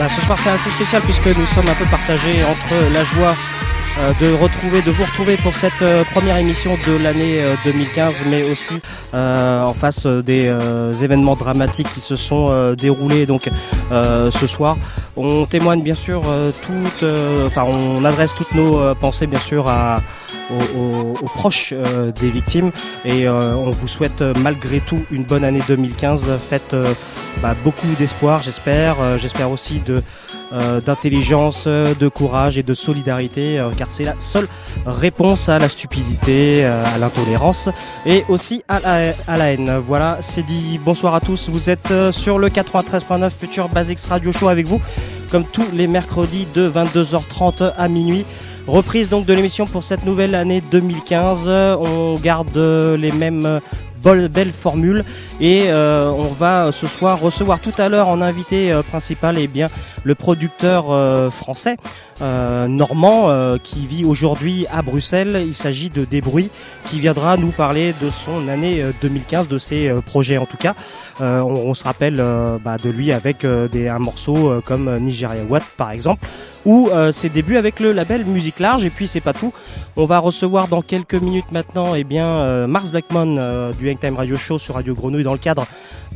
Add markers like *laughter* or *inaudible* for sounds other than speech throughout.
Bah, ce soir c'est assez spécial puisque nous sommes un peu partagés entre la joie de retrouver, de vous retrouver pour cette euh, première émission de l'année euh, 2015, mais aussi euh, en face euh, des euh, événements dramatiques qui se sont euh, déroulés euh, ce soir. On témoigne bien sûr euh, toutes, euh, enfin on adresse toutes nos euh, pensées bien sûr aux, proches euh, des victimes et euh, on vous souhaite euh, malgré tout une bonne année 2015 faites euh, bah, beaucoup d'espoir j'espère Euh, j'espère aussi de euh, d'intelligence euh, de courage et de solidarité euh, car c'est la seule réponse à la stupidité à l'intolérance et aussi à la, à la haine. Voilà c'est dit. Bonsoir à tous. Vous êtes sur le 93.9 Future Basics Radio Show avec vous comme tous les mercredis de 22h30 à minuit. Reprise donc de l'émission pour cette nouvelle année 2015. Euh, On garde les mêmes belles formules et euh, on va euh, ce soir recevoir tout à l'heure en invité euh, principal et bien le producteur français normand qui vit aujourd'hui à Bruxelles. Il s'agit de Débruit qui viendra nous parler de son année euh, 2015, de ses projets en tout cas. Euh, on, se rappelle euh, bah, de lui avec euh, des, un morceau comme Nigeria Watt par exemple ou ses débuts avec le label Musique Large. Et puis c'est pas tout. On va recevoir dans quelques minutes maintenant eh bien, Mars Blackmon du Hangtime Radio Show sur Radio Grenouille dans le cadre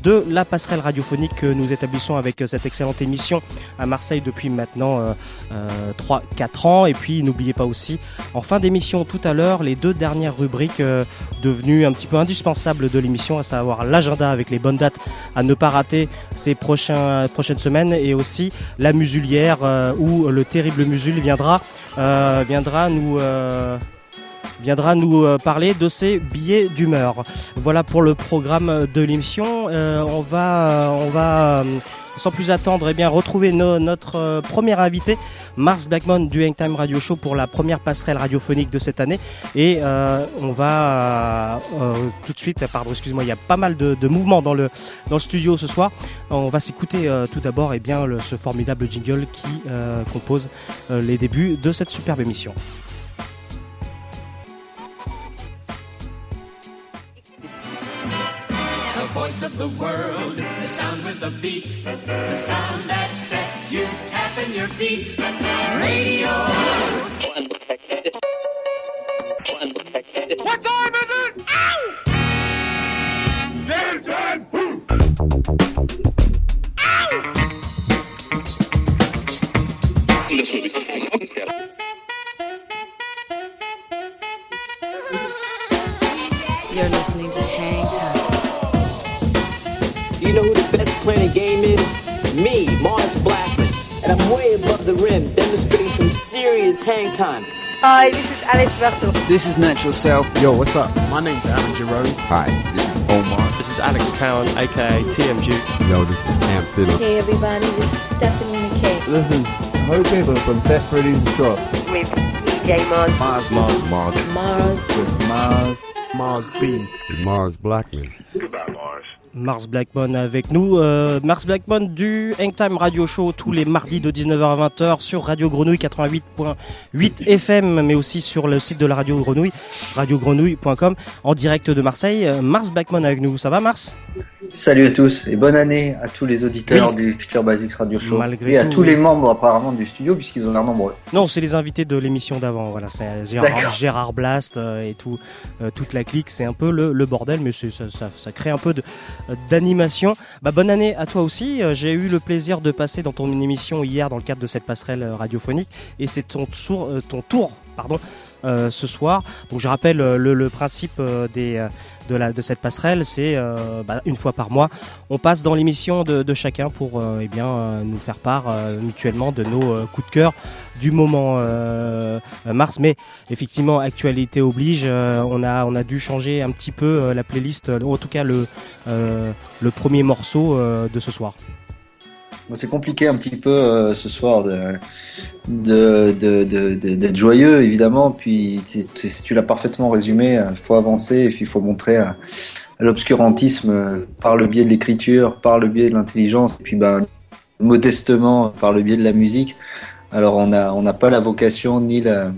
de la passerelle radiophonique que nous établissons avec cette excellente émission à Marseille depuis maintenant euh, euh, 3-4 ans. Et puis n'oubliez pas aussi, en fin d'émission tout à l'heure, les deux dernières rubriques devenues un petit peu indispensables de l'émission, à savoir l'agenda avec les bonnes dates à ne pas rater ces prochaines semaines et aussi la musulière euh, où le terrible musul viendra, euh, viendra nous... euh, viendra nous parler de ses billets d'humeur. Voilà pour le programme de l'émission. On va, on va sans plus attendre, eh bien, retrouver no- notre euh, premier invité, Mars Blackmon du Hangtime Radio Show pour la première passerelle radiophonique de cette année. Et euh, on va euh, tout de suite, pardon, excuse-moi, il y a pas mal de, mouvements dans le, studio ce soir. On va s'écouter tout d'abord eh bien, ce formidable jingle qui compose les débuts de cette superbe émission. Voice of the world, the sound with the beat, the sound that sets you tapping your feet. Radio. What time is it? Ow! Game time! You're listening to who the best playing the game is? Me, Mars Blackman. And I'm way above the rim, demonstrating some serious hang time. Hi, this is Alex Berto. This is Natural Self. Yo, what's up? My name's Alan Jerome. Hi, this is Omar. This is Alex Cowan, aka TM Duke. Yo, this is Amp Fiddle. Hey everybody, this is Stephanie McKay. This is Ho Gaber from Fat Freddy's Drop. With DJ Mars. Mars, Mars, Mars. Mars. With Mars. Mars B. Mars Blackman. Goodbye, Mars. Mars Blackmon avec nous. Euh, Mars Blackmon du Hangtime Radio Show tous les mardis de 19h à 20h sur Radio Grenouille 88.8 FM, mais aussi sur le site de la Radio Grenouille, radiogrenouille.com, en direct de Marseille. Euh, Mars Blackmon avec nous. Ça va, Mars? Salut à tous et bonne année à tous les auditeurs Oui. du Future Basics Radio Show Malgré et à tout, tous oui. les membres apparemment du studio puisqu'ils ont l'air nombreux. Non, c'est les invités de l'émission d'avant. Voilà, c'est Gérard, Blast euh, et tout, euh, toute la clique. C'est un peu le, le bordel, mais ça, ça, ça crée un peu euh, d'animation. Bah, bonne année à toi aussi. J'ai eu le plaisir de passer dans ton émission hier dans le cadre de cette passerelle radiophonique, et c'est ton tour, ton tour, pardon. euh, ce soir. Donc je rappelle le, le principe des, de, cette passerelle, c'est euh, bah, une fois par mois, on passe dans l'émission de, chacun pour euh, eh euh, nous faire part mutuellement de nos coups de cœur du moment mars. Mais effectivement, actualité oblige, on, a, on a dû changer un petit peu la playlist, en tout cas le, premier morceau de ce soir. C'est compliqué un petit peu euh, ce soir de d'être joyeux évidemment. Puis tu- l'as parfaitement résumé. Il faut avancer et puis il faut montrer à l'obscurantisme euh, par le biais de l'écriture, par le biais de l'intelligence, et puis ben modestement par le biais de la musique. Alors on a on n'a pas la vocation ni la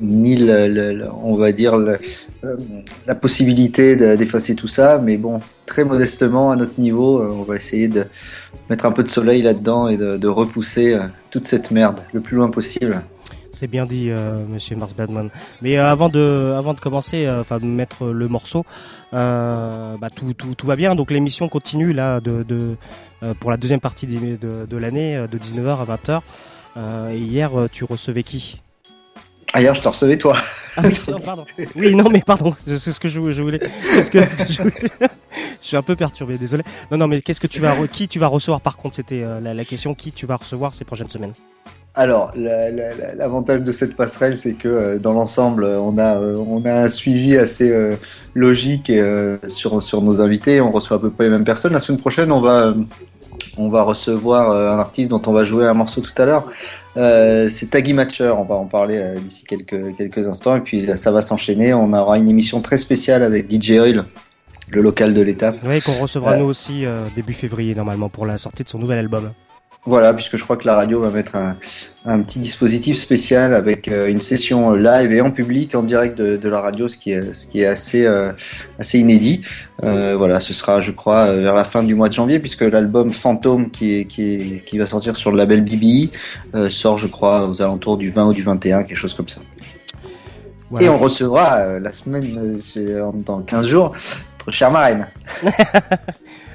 ni le, le- on va dire euh, la possibilité de- d'effacer tout ça, mais bon, très modestement à notre niveau, euh, on va essayer de mettre un peu de soleil là-dedans et de, repousser euh, toute cette merde le plus loin possible. C'est bien dit, Monsieur Mars Badman. Mais avant de, avant de commencer, enfin de mettre le morceau, bah, tout, va bien. Donc l'émission continue là de, pour la deuxième partie de, de l'année, de 19h à 20h. Euh, et hier, tu recevais qui? Ailleurs, je te recevais toi. Ah oui, non, pardon. Oui, non, mais pardon, c'est ce que je, je voulais. que je, voulais- je suis un peu perturbé, désolé. Non, non, mais qu'est-ce que tu vas, re- qui tu vas recevoir par contre? C'était euh, la, la question qui tu vas recevoir ces prochaines semaines? Alors, la- la- la- l'avantage de cette passerelle, c'est que euh, dans l'ensemble, euh, on a, euh, on a un suivi assez logique et, sur, sur nos invités. On reçoit à peu près les mêmes personnes. La semaine prochaine, on va, on va recevoir euh, un artiste dont on va jouer un morceau tout à l'heure. Euh, c'est Taggy Matcher. On va en parler euh, d'ici quelques, quelques instants. Et puis, là, ça va s'enchaîner. On aura une émission très spéciale avec DJ Oil, le local de l'étape. Oui, qu'on recevra Euh, nous aussi début février normalement pour la sortie de son nouvel album. Voilà, puisque je crois que la radio va mettre un, un petit dispositif spécial avec euh, une session live et en public, en direct de, de la radio, ce qui est, ce qui est assez, euh, assez inédit. Euh, voilà, ce sera, je crois, vers la fin du mois de janvier, puisque l'album Fantôme, qui, est, qui, est, qui va sortir sur le label BBI, euh, sort, je crois, aux alentours du 20 ou du 21, quelque chose comme ça. Voilà. Et on recevra la semaine, dans 15 jours, notre chère marraine. *laughs*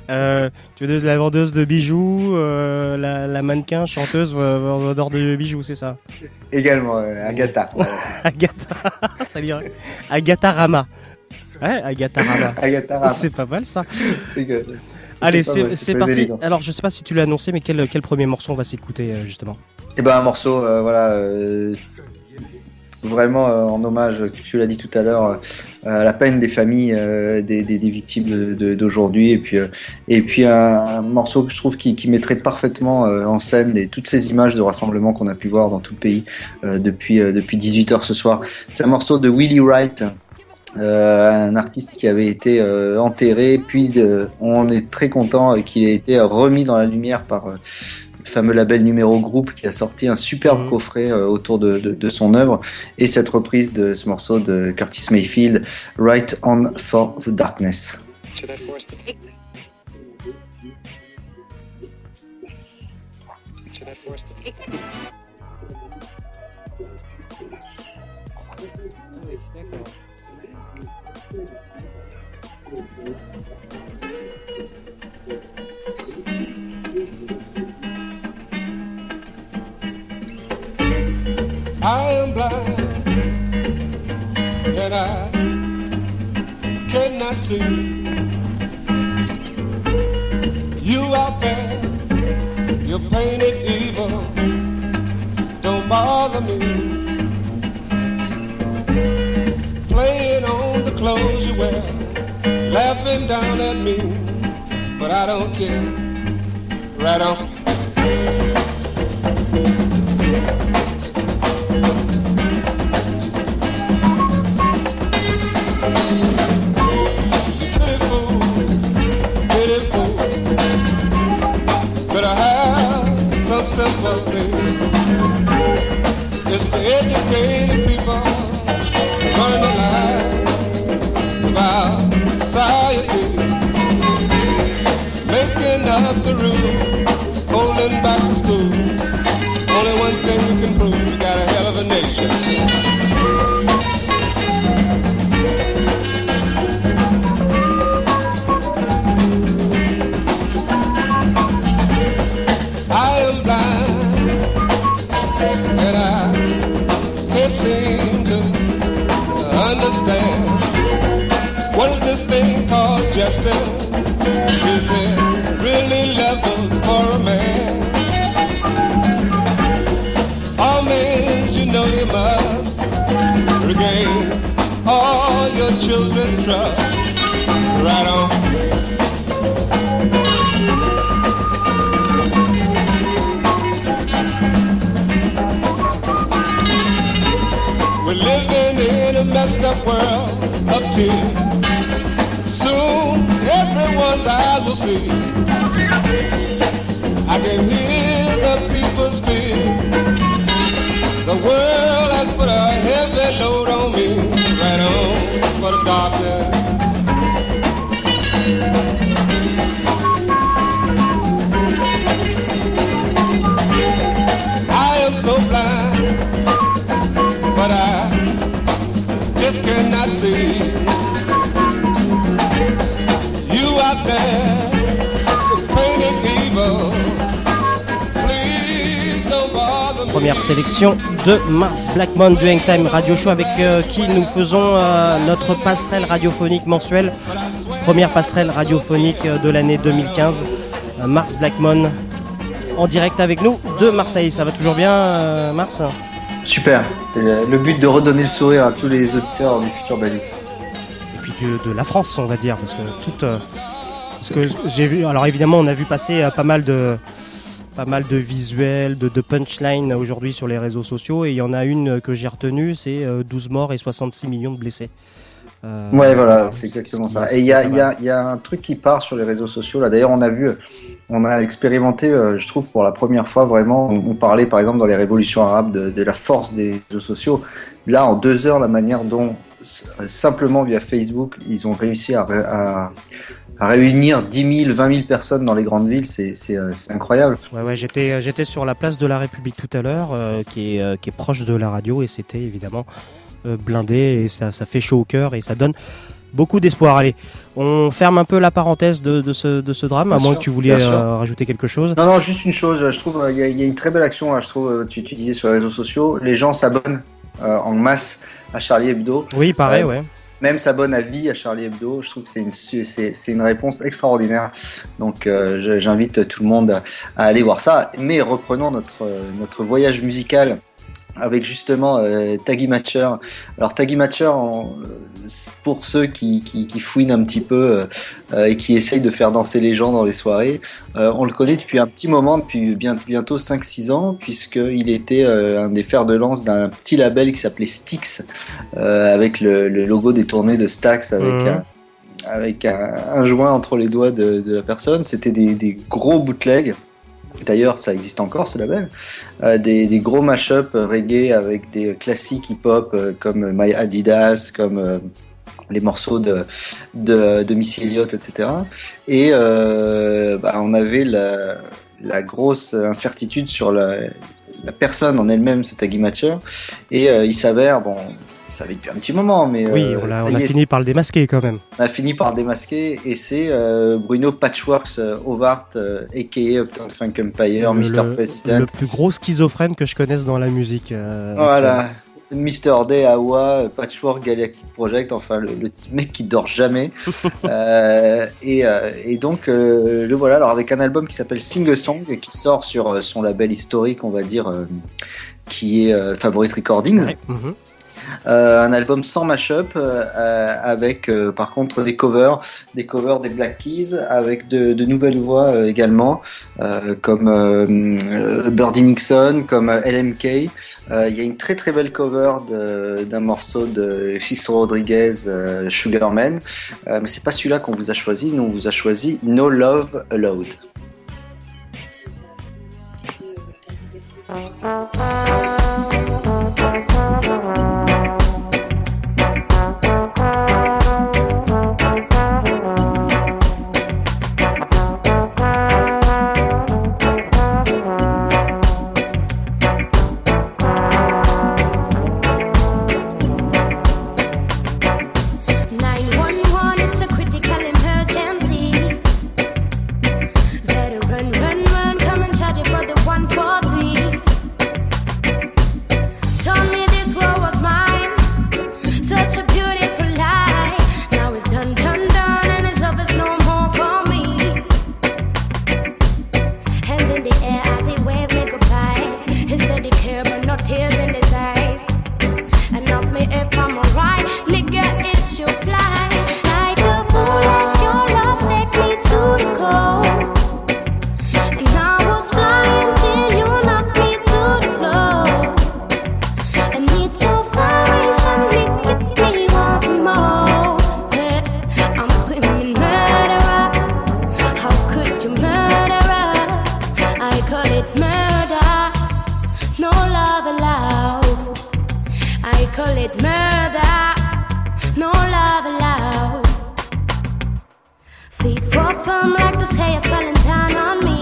Euh, tu es la vendeuse de bijoux, euh, la, la mannequin, chanteuse, vendeur de bijoux, c'est ça Également, euh, Agatha. *laughs* Agatha, *laughs* ça dirait. Agatha Rama. Ouais, Agatha Rama. Agatha Rama. C'est pas mal ça. C'est que- Allez, c'est parti. élégant. Alors, je sais pas si tu l'as annoncé, mais quel, quel premier morceau on va s'écouter euh, justement? Eh ben un morceau, euh, voilà, vraiment euh, en hommage, tu l'as dit tout à l'heure, euh, à la peine des familles euh, des, victimes d'aujourd'hui, et puis euh, et puis un, morceau que je trouve qui, mettrait parfaitement euh, en scène toutes ces images de rassemblement qu'on a pu voir dans tout le pays euh, depuis euh, depuis 18 heures ce soir. C'est un morceau de Willie Wright. euh, un artiste qui avait été euh, enterré, puis euh, on est très content qu'il ait été remis dans la lumière par euh, fameux label numéro groupe qui a sorti un superbe coffret euh, autour de, de, de son œuvre et cette reprise de ce morceau de Curtis Mayfield, Right On for the Darkness. I am blind and I cannot see. You out there, you're painted evil. Don't bother me. Playing on the clothes you wear, laughing down at me, but I don't care. Right on. Some sympathy. It's to educate people, learn the life about society, making up the rules, holding back the trust. Right on. We're living in a messed up world of tears. Soon everyone's eyes will see. I can hear Première sélection de Mars Blackmon du Hangtime Radio Show avec euh, qui nous faisons euh, notre passerelle radiophonique mensuelle. Première passerelle radiophonique euh, de l'année 2015. Euh, Mars Blackmon en direct avec nous de Marseille. Ça va toujours bien, Mars? Super. Le but de redonner le sourire à tous les auditeurs du futur Balis. Et puis de, de la France, on va dire, parce que toute. parce que j'ai vu. Alors évidemment, on a vu passer pas mal de pas mal de visuels, de, de punchlines aujourd'hui sur les réseaux sociaux, et il y en a une que j'ai retenue, c'est euh, 12 morts et 66 millions de blessés. Euh, Ouais, voilà, c'est exactement ce ça. qui- Et il y a, y, y un truc qui part sur les réseaux sociaux. Là, d'ailleurs, on a vu, on a expérimenté, euh, je trouve, pour la première fois vraiment. On, on parlait, par exemple, dans les révolutions arabes, de, de la force des réseaux sociaux. Là, en deux heures, la manière dont simplement via Facebook, ils ont réussi à, ré- à, à réunir 10 000, 20 000 personnes dans les grandes villes, c'est euh, incroyable. Ouais, ouais, j'étais, euh, j'étais sur la place de la République tout à l'heure, euh, qui, est, qui est proche de la radio, et c'était évidemment blindé, et ça, ça fait chaud au cœur, et ça donne beaucoup d'espoir. Allez, on ferme un peu la parenthèse de, de ce, de ce drame, Bien à moins que tu voulais euh, rajouter quelque chose. Non, non, juste une chose, je trouve, il y, a- il y a une très belle action, là, je trouve, tu, tu disais sur les réseaux sociaux, les gens s'abonnent euh, en masse à Charlie Hebdo. Oui, pareil, Euh, ouais. Même s'abonnent à vie à Charlie Hebdo, je trouve que c'est une, réponse extraordinaire. Donc euh, j'invite tout le monde à, aller voir ça. Mais reprenons notre, euh, notre voyage musical avec justement euh, Taggy Matcher. Alors Taggy Matcher, en- pour ceux qui, qui, qui fouinent un petit peu euh, euh, et qui essayent de faire danser les gens dans les soirées, euh, on le connaît depuis un petit moment, depuis bien, bientôt 5-6 ans, puisqu'il était un des fers de lance d'un petit label qui s'appelait Styx, avec le, le logo détourné de Stax, avec Mhm. un avec un, un joint entre les doigts de, de la personne. C'était des, des gros bootlegs. D'ailleurs, ça existe encore ce label. Euh, des, gros mash-up reggae avec des classiques hip-hop euh, comme My Adidas, comme euh, les morceaux de, de, de Elliott, etc. Et euh, bah, on avait la, grosse incertitude sur la, la personne en elle-même, ce Taggy Matcher. Et euh, il s'avère, bon, savait depuis un petit moment, mais Oui, euh, on a, ça on y a est, fini par le démasquer quand même. on a fini par le démasquer et c'est euh, Bruno Patchworks euh, Howard, aka Uptown Funk Empire, le, Mr. le- President. le plus gros schizophrène que je connaisse dans la musique. Voilà. Mr. Day, Awa, Patchwork Galactic Project, enfin le, le mec qui dort jamais. *laughs* Euh, et, et donc euh, le voilà, alors avec un album qui s'appelle Sing a Song qui sort sur son label historique, on va dire, euh, qui est Favorite Recordings. Mhm. Euh, un album sans mashup euh, euh, avec euh, par contre des covers, des covers des Black Keys avec de, nouvelles voix euh, également euh, comme euh, euh, Birdie Nixon, comme euh, LMK. Euh, Il y a une très très belle cover d'un morceau de Sixto Rodriguez, euh, Sugarman, Euh, mais c'est pas celui-là qu'on vous a choisi. Nous on vous a choisi No Love Allowed. Nine Feet for firm like the sky is falling down on me.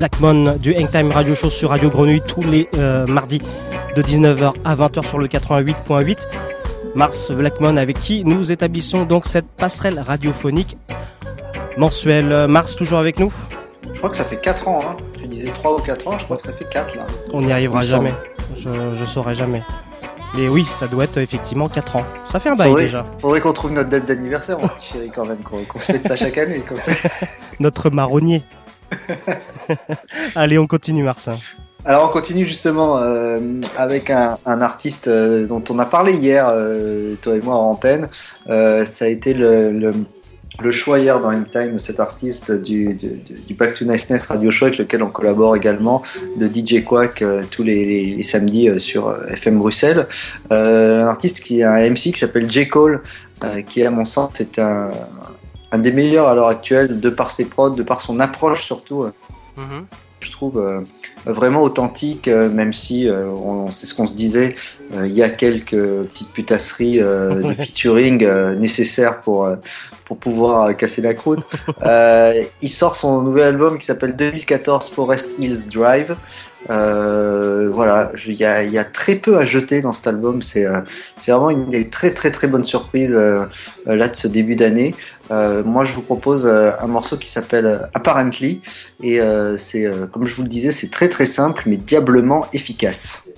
Blackmon du Hangtime Radio Show sur Radio Grenouille tous les euh, mardis de 19h à 20h sur le 88.8. Mars Blackmon avec qui nous établissons donc cette passerelle radiophonique mensuelle. Mars toujours avec nous? Je crois que ça fait 4 ans, hein. Tu disais 3 ou 4 ans, je crois que ça fait 4 là. On n'y arrivera jamais. Je, je saurai jamais. Mais oui, ça doit être effectivement 4 ans. Ça fait un bail faudrait, déjà. Faudrait qu'on trouve notre date d'anniversaire, mon petit chéri, quand même, qu'on se fête ça chaque année, comme ça. *laughs* Notre marronnier. *laughs* Allez, on continue Mars. Alors on continue justement euh, avec un, artiste euh, dont on a parlé hier, euh, toi et moi en antenne. Ça a été le, le, choix hier dans Time, cet artiste du, du, du Back to Niceness Radio Show avec lequel on collabore également, de DJ Quack tous les, samedis sur FM Bruxelles. Un artiste qui a un MC qui s'appelle J. Cole, qui à mon sens est un, un des meilleurs à l'heure actuelle, de par ses prods, de par son approche surtout. euh, je trouve euh, vraiment authentique, euh, même si euh, on, c'est ce qu'on se disait, il y a quelques petites putasseries *laughs* de featuring nécessaires pour pour pouvoir casser la croûte. *laughs* Il sort son nouvel album qui s'appelle 2014 Forest Hills Drive. Euh, voilà, il y a, très peu à jeter dans cet album. C'est euh, vraiment une des très très très bonnes surprises euh, là de ce début d'année. Euh, moi, je vous propose un morceau qui s'appelle Apparently et c'est comme je vous le disais, c'est très très simple mais diablement efficace.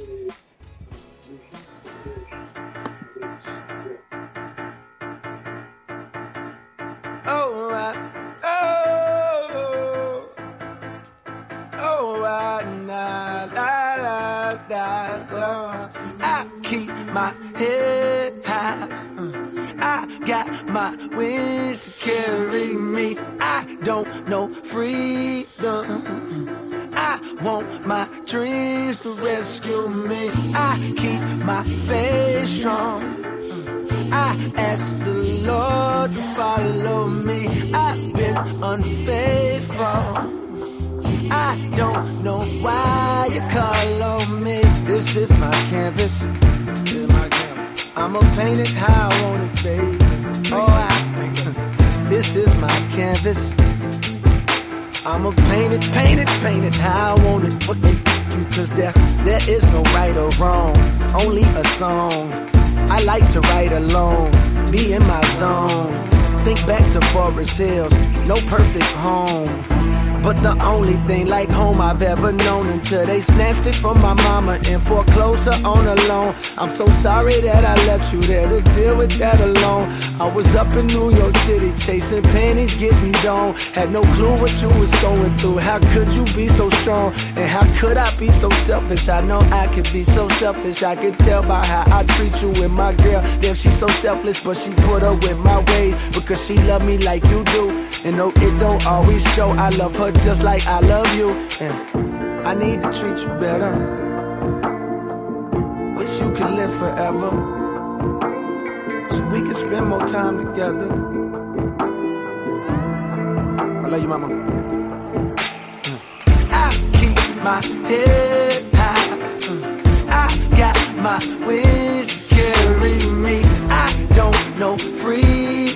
My head high. uh, I got my wings to carry me. I don't know freedom. I want my dreams to rescue me. I keep my faith strong. I ask the Lord to follow me. I've been unfaithful. I don't know why you call on me. This is my canvas. I'ma paint it how I want it, baby. Oh, I, this is my canvas. I'ma paint it, paint it, paint it how I want it. What they you, cause there, there is no right or wrong, only a song. I like to write alone, be in my zone. Think back to Forest Hills, no perfect home. But the only thing like home I've ever known until they snatched it from my mama and foreclosed her on a loan. I'm so sorry that I left you there to deal with that alone. I was up in New York City chasing pennies, getting down. Had no clue what you was going through. How could you be so strong? And how could I be so selfish? I know I could be so selfish. I could tell by how I treat you with my girl. Damn, she's so selfless, but she put up with my ways because she love me like you do. And no, it don't always show. I love her just like I love you. And I need to treat you better. Wish you could live forever. So we can spend more time together. I love you, mama. Mm. I keep my head high. Mm. I got my wings carry me. I don't know freedom.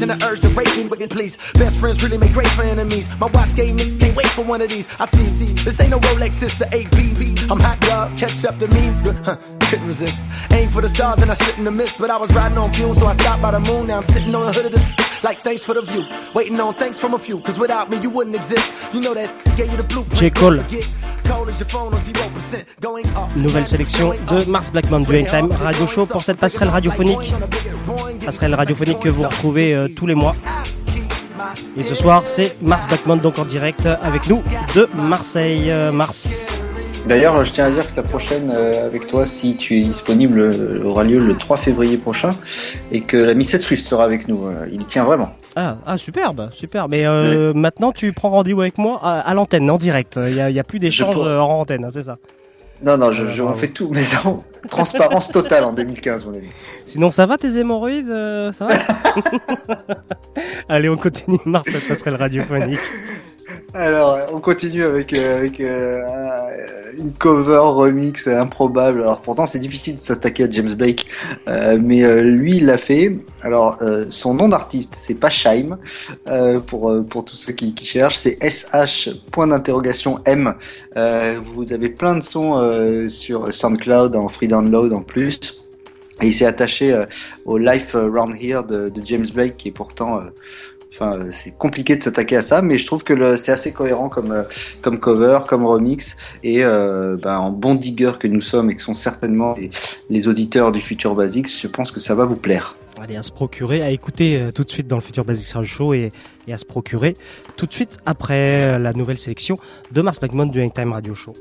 Lazy. Give a virgin the urge to rape me, but please. Best friends really make great for enemies. My watch game, me, can't wait for one of these. I see, see, this ain't no Rolex, it's a 8BB. I'm hot, dog, catch up to me. Huh, couldn't resist. Aim for the stars and I shouldn't have missed, but I was riding on fumes, so I stopped by the moon. Now I'm sitting on the hood of this. like thanks for the view. Waiting on thanks from a few, cause without me you wouldn't exist. You know that gave you the blueprint. J. Cole. Don't forget, Cold as your phone on 0%. Going up. Nouvelle sélection de Mars Blackman du Hangtime Radio Show pour cette passerelle radiophonique. Passerelle radiophonique que vous retrouvez euh, tous les mois. Et ce soir, c'est Mars Blackman donc en direct avec nous de Marseille. Euh, Mars. D'ailleurs, je tiens à dire que la prochaine euh, avec toi, si tu es disponible, euh, aura lieu le 3 février prochain et que la Miss Swift sera avec nous. Euh, il tient vraiment. Ah, ah superbe, superbe. Mais euh, maintenant, tu prends rendez-vous avec moi à, à l'antenne, en direct. Il n'y a, plus d'échange euh, hors antenne, hein, c'est ça. Non, non, je, Ah, je- on fait tout, mais non, *laughs* transparence totale en 2015, mon ami. Sinon, ça va tes hémorroïdes euh, Ça va? *laughs* *laughs* Allez, on continue. Mars, cette passerelle radiophonique. Alors, on continue avec, euh, avec euh, un- une cover remix improbable. Alors, pourtant, c'est difficile de s'attaquer à James Blake, euh, mais lui, il l'a fait. Alors, son nom d'artiste, c'est pas Shaim, euh, pour, pour tous ceux qui, cherchent, c'est SH, point d'interrogation M. Vous avez plein de sons sur SoundCloud, en free download en plus. Et il s'est attaché au Life Around Here de, de James Blake, qui est pourtant. Euh, c'est compliqué de s'attaquer à ça, mais je trouve que c'est assez cohérent comme, euh, comme cover, comme remix, et euh, ben, en bon digger que nous sommes et que sont certainement les, auditeurs du Future Basics, je pense que ça va vous plaire. Allez, à se procurer, à écouter tout de suite dans le futur Basics Radio Show et, et à se procurer tout de suite après la nouvelle sélection de Mars Blackmon du Hangtime Radio Show.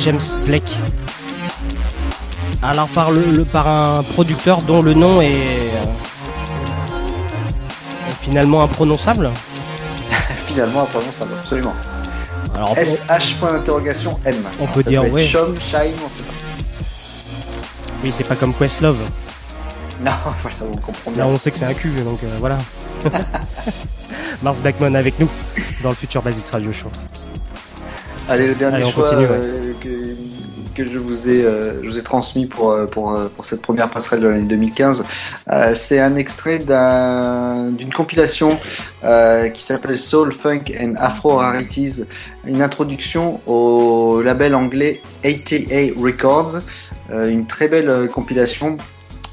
James Blake. Alors par, le, le- par un producteur dont le nom est, euh, est finalement imprononçable. *laughs* Finalement, imprononçable, absolument. Alors, SH point d'interrogation M. On Alors, peut dire, ouais. Chom, Shine, on sait pas. Oui, c'est pas comme Questlove. Non, *laughs* voilà, on comprend bien. Là, on sait que c'est un cul, donc euh, voilà. *laughs* Mars Blackmon avec nous dans le futur Basics Radio Show. Allez, le dernier Allez, on choix continue, ouais. euh, que, que je vous ai, euh, je vous ai transmis pour, euh, pour, pour cette première passerelle de l'année 2015, euh, c'est un extrait d'un- d'une compilation qui s'appelle Soul, Funk and Afro Rarities, une introduction au label anglais ATA Records, une très belle compilation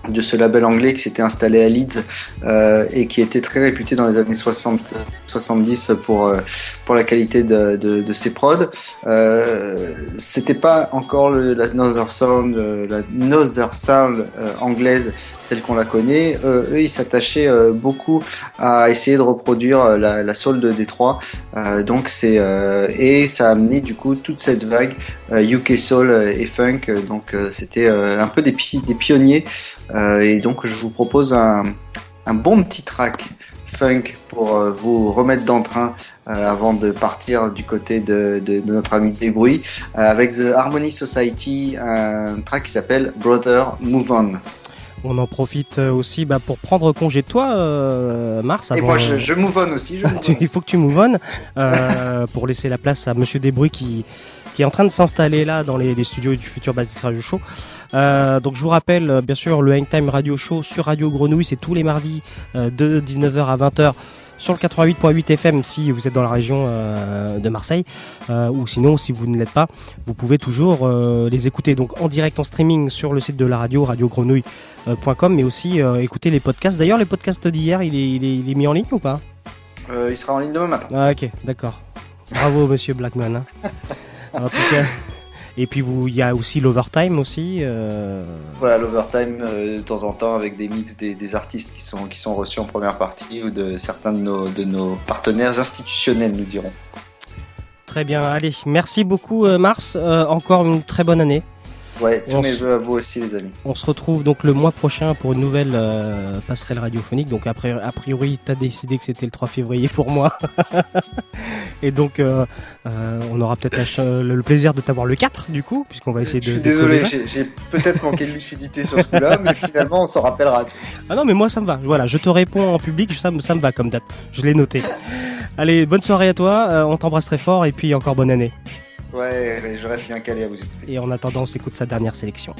de ce label anglais qui s'était installé à Leeds euh, et qui était très réputé dans les années 60, 70 pour, euh, pour la qualité de, de, ses prods. Euh, C'était pas encore le, la Northern Sound, euh, la Northern Sound anglaise telle qu'on la connaît. Euh, eux, ils s'attachaient euh, beaucoup à essayer de reproduire euh, la, la soul de Détroit. Donc c'est et ça a amené du coup toute cette vague UK soul et funk. Donc c'était un peu des, pi- des pionniers. Et donc je vous propose un, un bon petit track funk pour vous remettre d'entrain euh, avant de partir du côté de, de- notre ami des bruits avec The Harmony Society, un track qui s'appelle Brother Move On. On en profite euh, aussi bah, pour prendre congé de toi, euh, Mars. Et moi je, je move on aussi. Je *laughs* move Tu- on. il faut que tu move on euh, pour laisser la place à Monsieur Desbruys qui, qui est en train de s'installer là dans les, les studios du futur Basics Radio Show. Euh, donc je vous rappelle euh, bien sûr le Hangtime Radio Show sur Radio Grenouille, c'est tous les mardis euh, de 19h à 20h sur le 88.8 FM si vous êtes dans la région euh, de Marseille euh, ou sinon si vous ne l'êtes pas vous pouvez toujours euh, les écouter donc en direct en streaming sur le site de la radio radiogrenouille.com mais aussi écouter les podcasts d'ailleurs les podcasts d'hier il est, il, est, il est mis en ligne ou pas? Euh, il sera en ligne demain matin. ah, ok, d'accord. Bravo, monsieur Blackman. hein. *laughs* En tout cas. Et puis, vous, il y a aussi l'overtime aussi. euh, Voilà, l'overtime euh, de temps en temps avec des mix des, des artistes qui sont, qui sont reçus en première partie ou de certains de nos, de nos partenaires institutionnels, nous dirons. Très bien, allez. Merci beaucoup, euh, Mars. Encore une très bonne année. Ouais, tous On mes vœux à vous aussi, les amis. On se retrouve donc le mois prochain pour une nouvelle euh, passerelle radiophonique. Donc après, a priori, tu as décidé que c'était le 3 février pour moi. *laughs* Et donc, euh, euh, on aura peut-être le le plaisir de t'avoir le 4 du coup, puisqu'on va essayer Je de... suis de désolé, j'ai peut-être manqué de lucidité sur ce coup-là, mais finalement on s'en rappellera. Ah non, mais moi ça me va. Voilà, je te réponds en public, ça, me- ça me va comme date. Je l'ai noté. Allez, bonne soirée à toi, on t'embrasse très fort et puis encore bonne année. Ouais, je reste bien calé à vous écouter. Et en attendant, on s'écoute sa dernière sélection.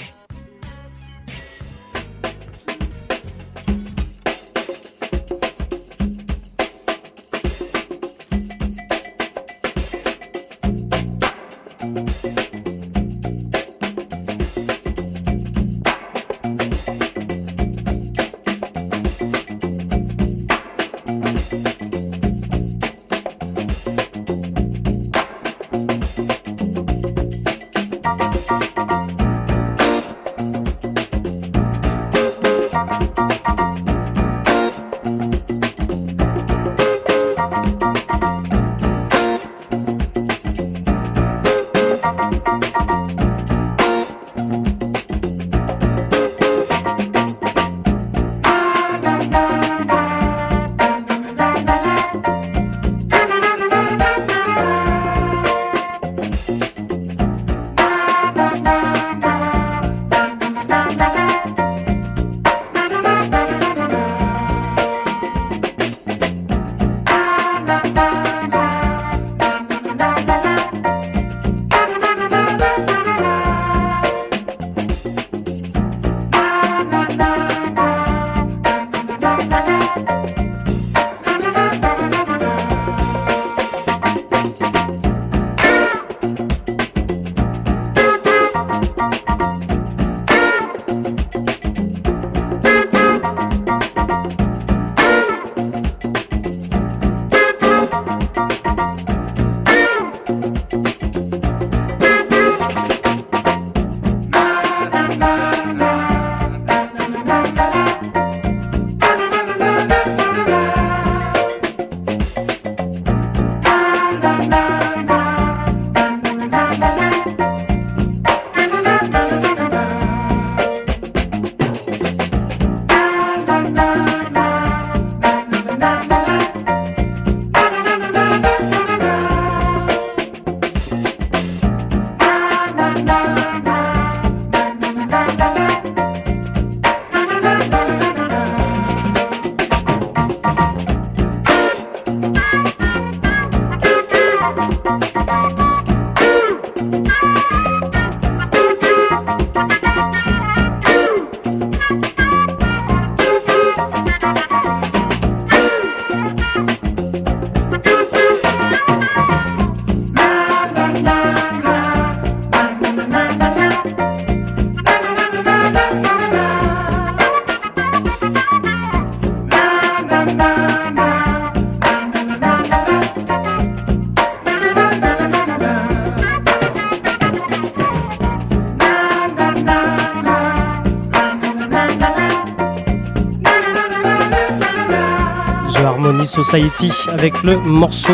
Avec le morceau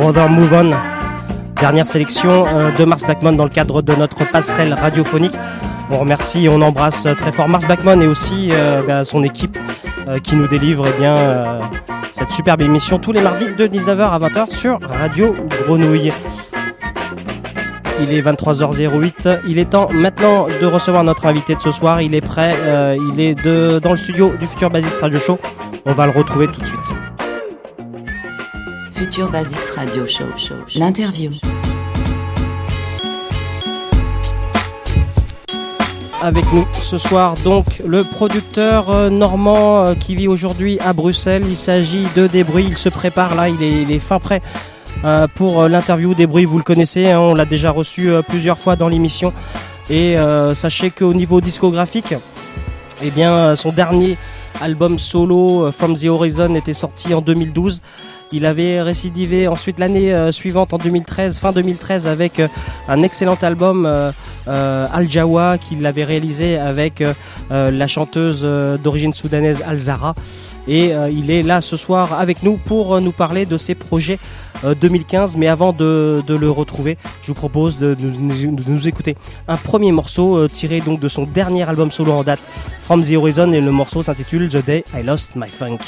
Brother Move On. Dernière sélection euh, de Mars Blackmon dans le cadre de notre passerelle radiophonique. On remercie et on embrasse très fort Mars Blackmon et aussi euh, bah, son équipe euh, qui nous délivre eh bien, cette superbe émission tous les mardis de 19h à 20h sur Radio Grenouille. Il est 23h08. Il est temps maintenant de recevoir notre invité de ce soir. Il est prêt. il est de, dans le studio du Futur Basics Radio Show. On va le retrouver tout de suite. Future Basics Radio Show. L'interview. Avec nous ce soir donc le producteur euh, normand euh, qui vit aujourd'hui à Bruxelles. Il s'agit de Débruit. Il se prépare là. Il est, fin prêt euh, pour l'interview Débruit. Vous le connaissez. hein, on l'a déjà reçu plusieurs fois dans l'émission. Et sachez qu'au niveau discographique, eh bien, son dernier album solo From the Horizon était sorti en 2012. Il avait récidivé ensuite l'année euh, suivante en 2013, fin 2013, avec euh, un excellent album euh, Al Jawa qu'il avait réalisé avec la chanteuse d'origine soudanaise Al Zara. Et il est là ce soir avec nous pour nous parler de ses projets euh, 2015. Mais avant de, le retrouver, je vous propose de, nous- de nous écouter un premier morceau tiré donc de son dernier album solo en date, From the Horizon, et le morceau s'intitule The Day I Lost My Funk.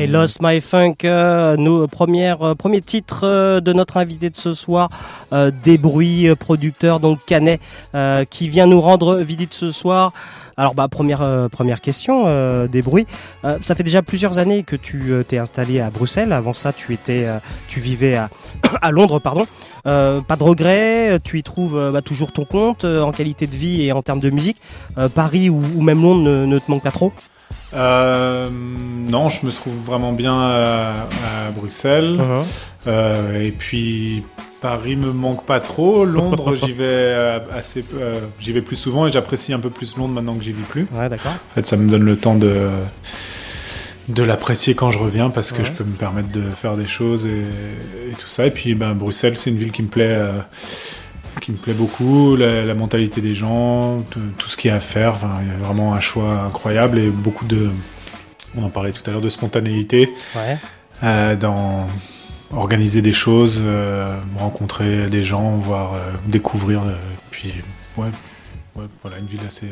I Lost My Funk, euh, nos premières, euh, premier titre euh, de notre invité de ce soir, euh, des bruits euh, producteur donc Canet, euh, qui vient nous rendre visite ce soir. Alors bah première euh, première question euh, des bruits. Euh, ça fait déjà plusieurs années que tu euh, t'es installé à Bruxelles. Avant ça, tu étais euh, tu vivais à, *coughs* à Londres, pardon. Euh, pas de regret, tu y trouves euh, bah, toujours ton compte euh, en qualité de vie et en termes de musique. Euh, Paris ou, ou même Londres ne, ne te manque pas trop? Euh, non, je me trouve vraiment bien à, à Bruxelles. Uh-huh. Euh, et puis Paris me manque pas trop. Londres, *laughs* j'y vais euh, assez, euh, j'y vais plus souvent et j'apprécie un peu plus Londres maintenant que j'y vis plus. Ouais, d'accord. En fait, ça me donne le temps de de l'apprécier quand je reviens parce que Ouais. je peux me permettre de faire des choses et, et tout ça. Et puis, ben, Bruxelles, c'est une ville qui me plaît. Qui me plaît beaucoup, la, la mentalité des gens, tout, tout ce qu'il y a à faire. Enfin, il y a vraiment un choix incroyable et beaucoup de, on en parlait tout à l'heure, de spontanéité Ouais. euh, dans organiser des choses, euh, rencontrer des gens, voir, euh, découvrir. euh, puis, ouais, ouais, voilà, une ville assez.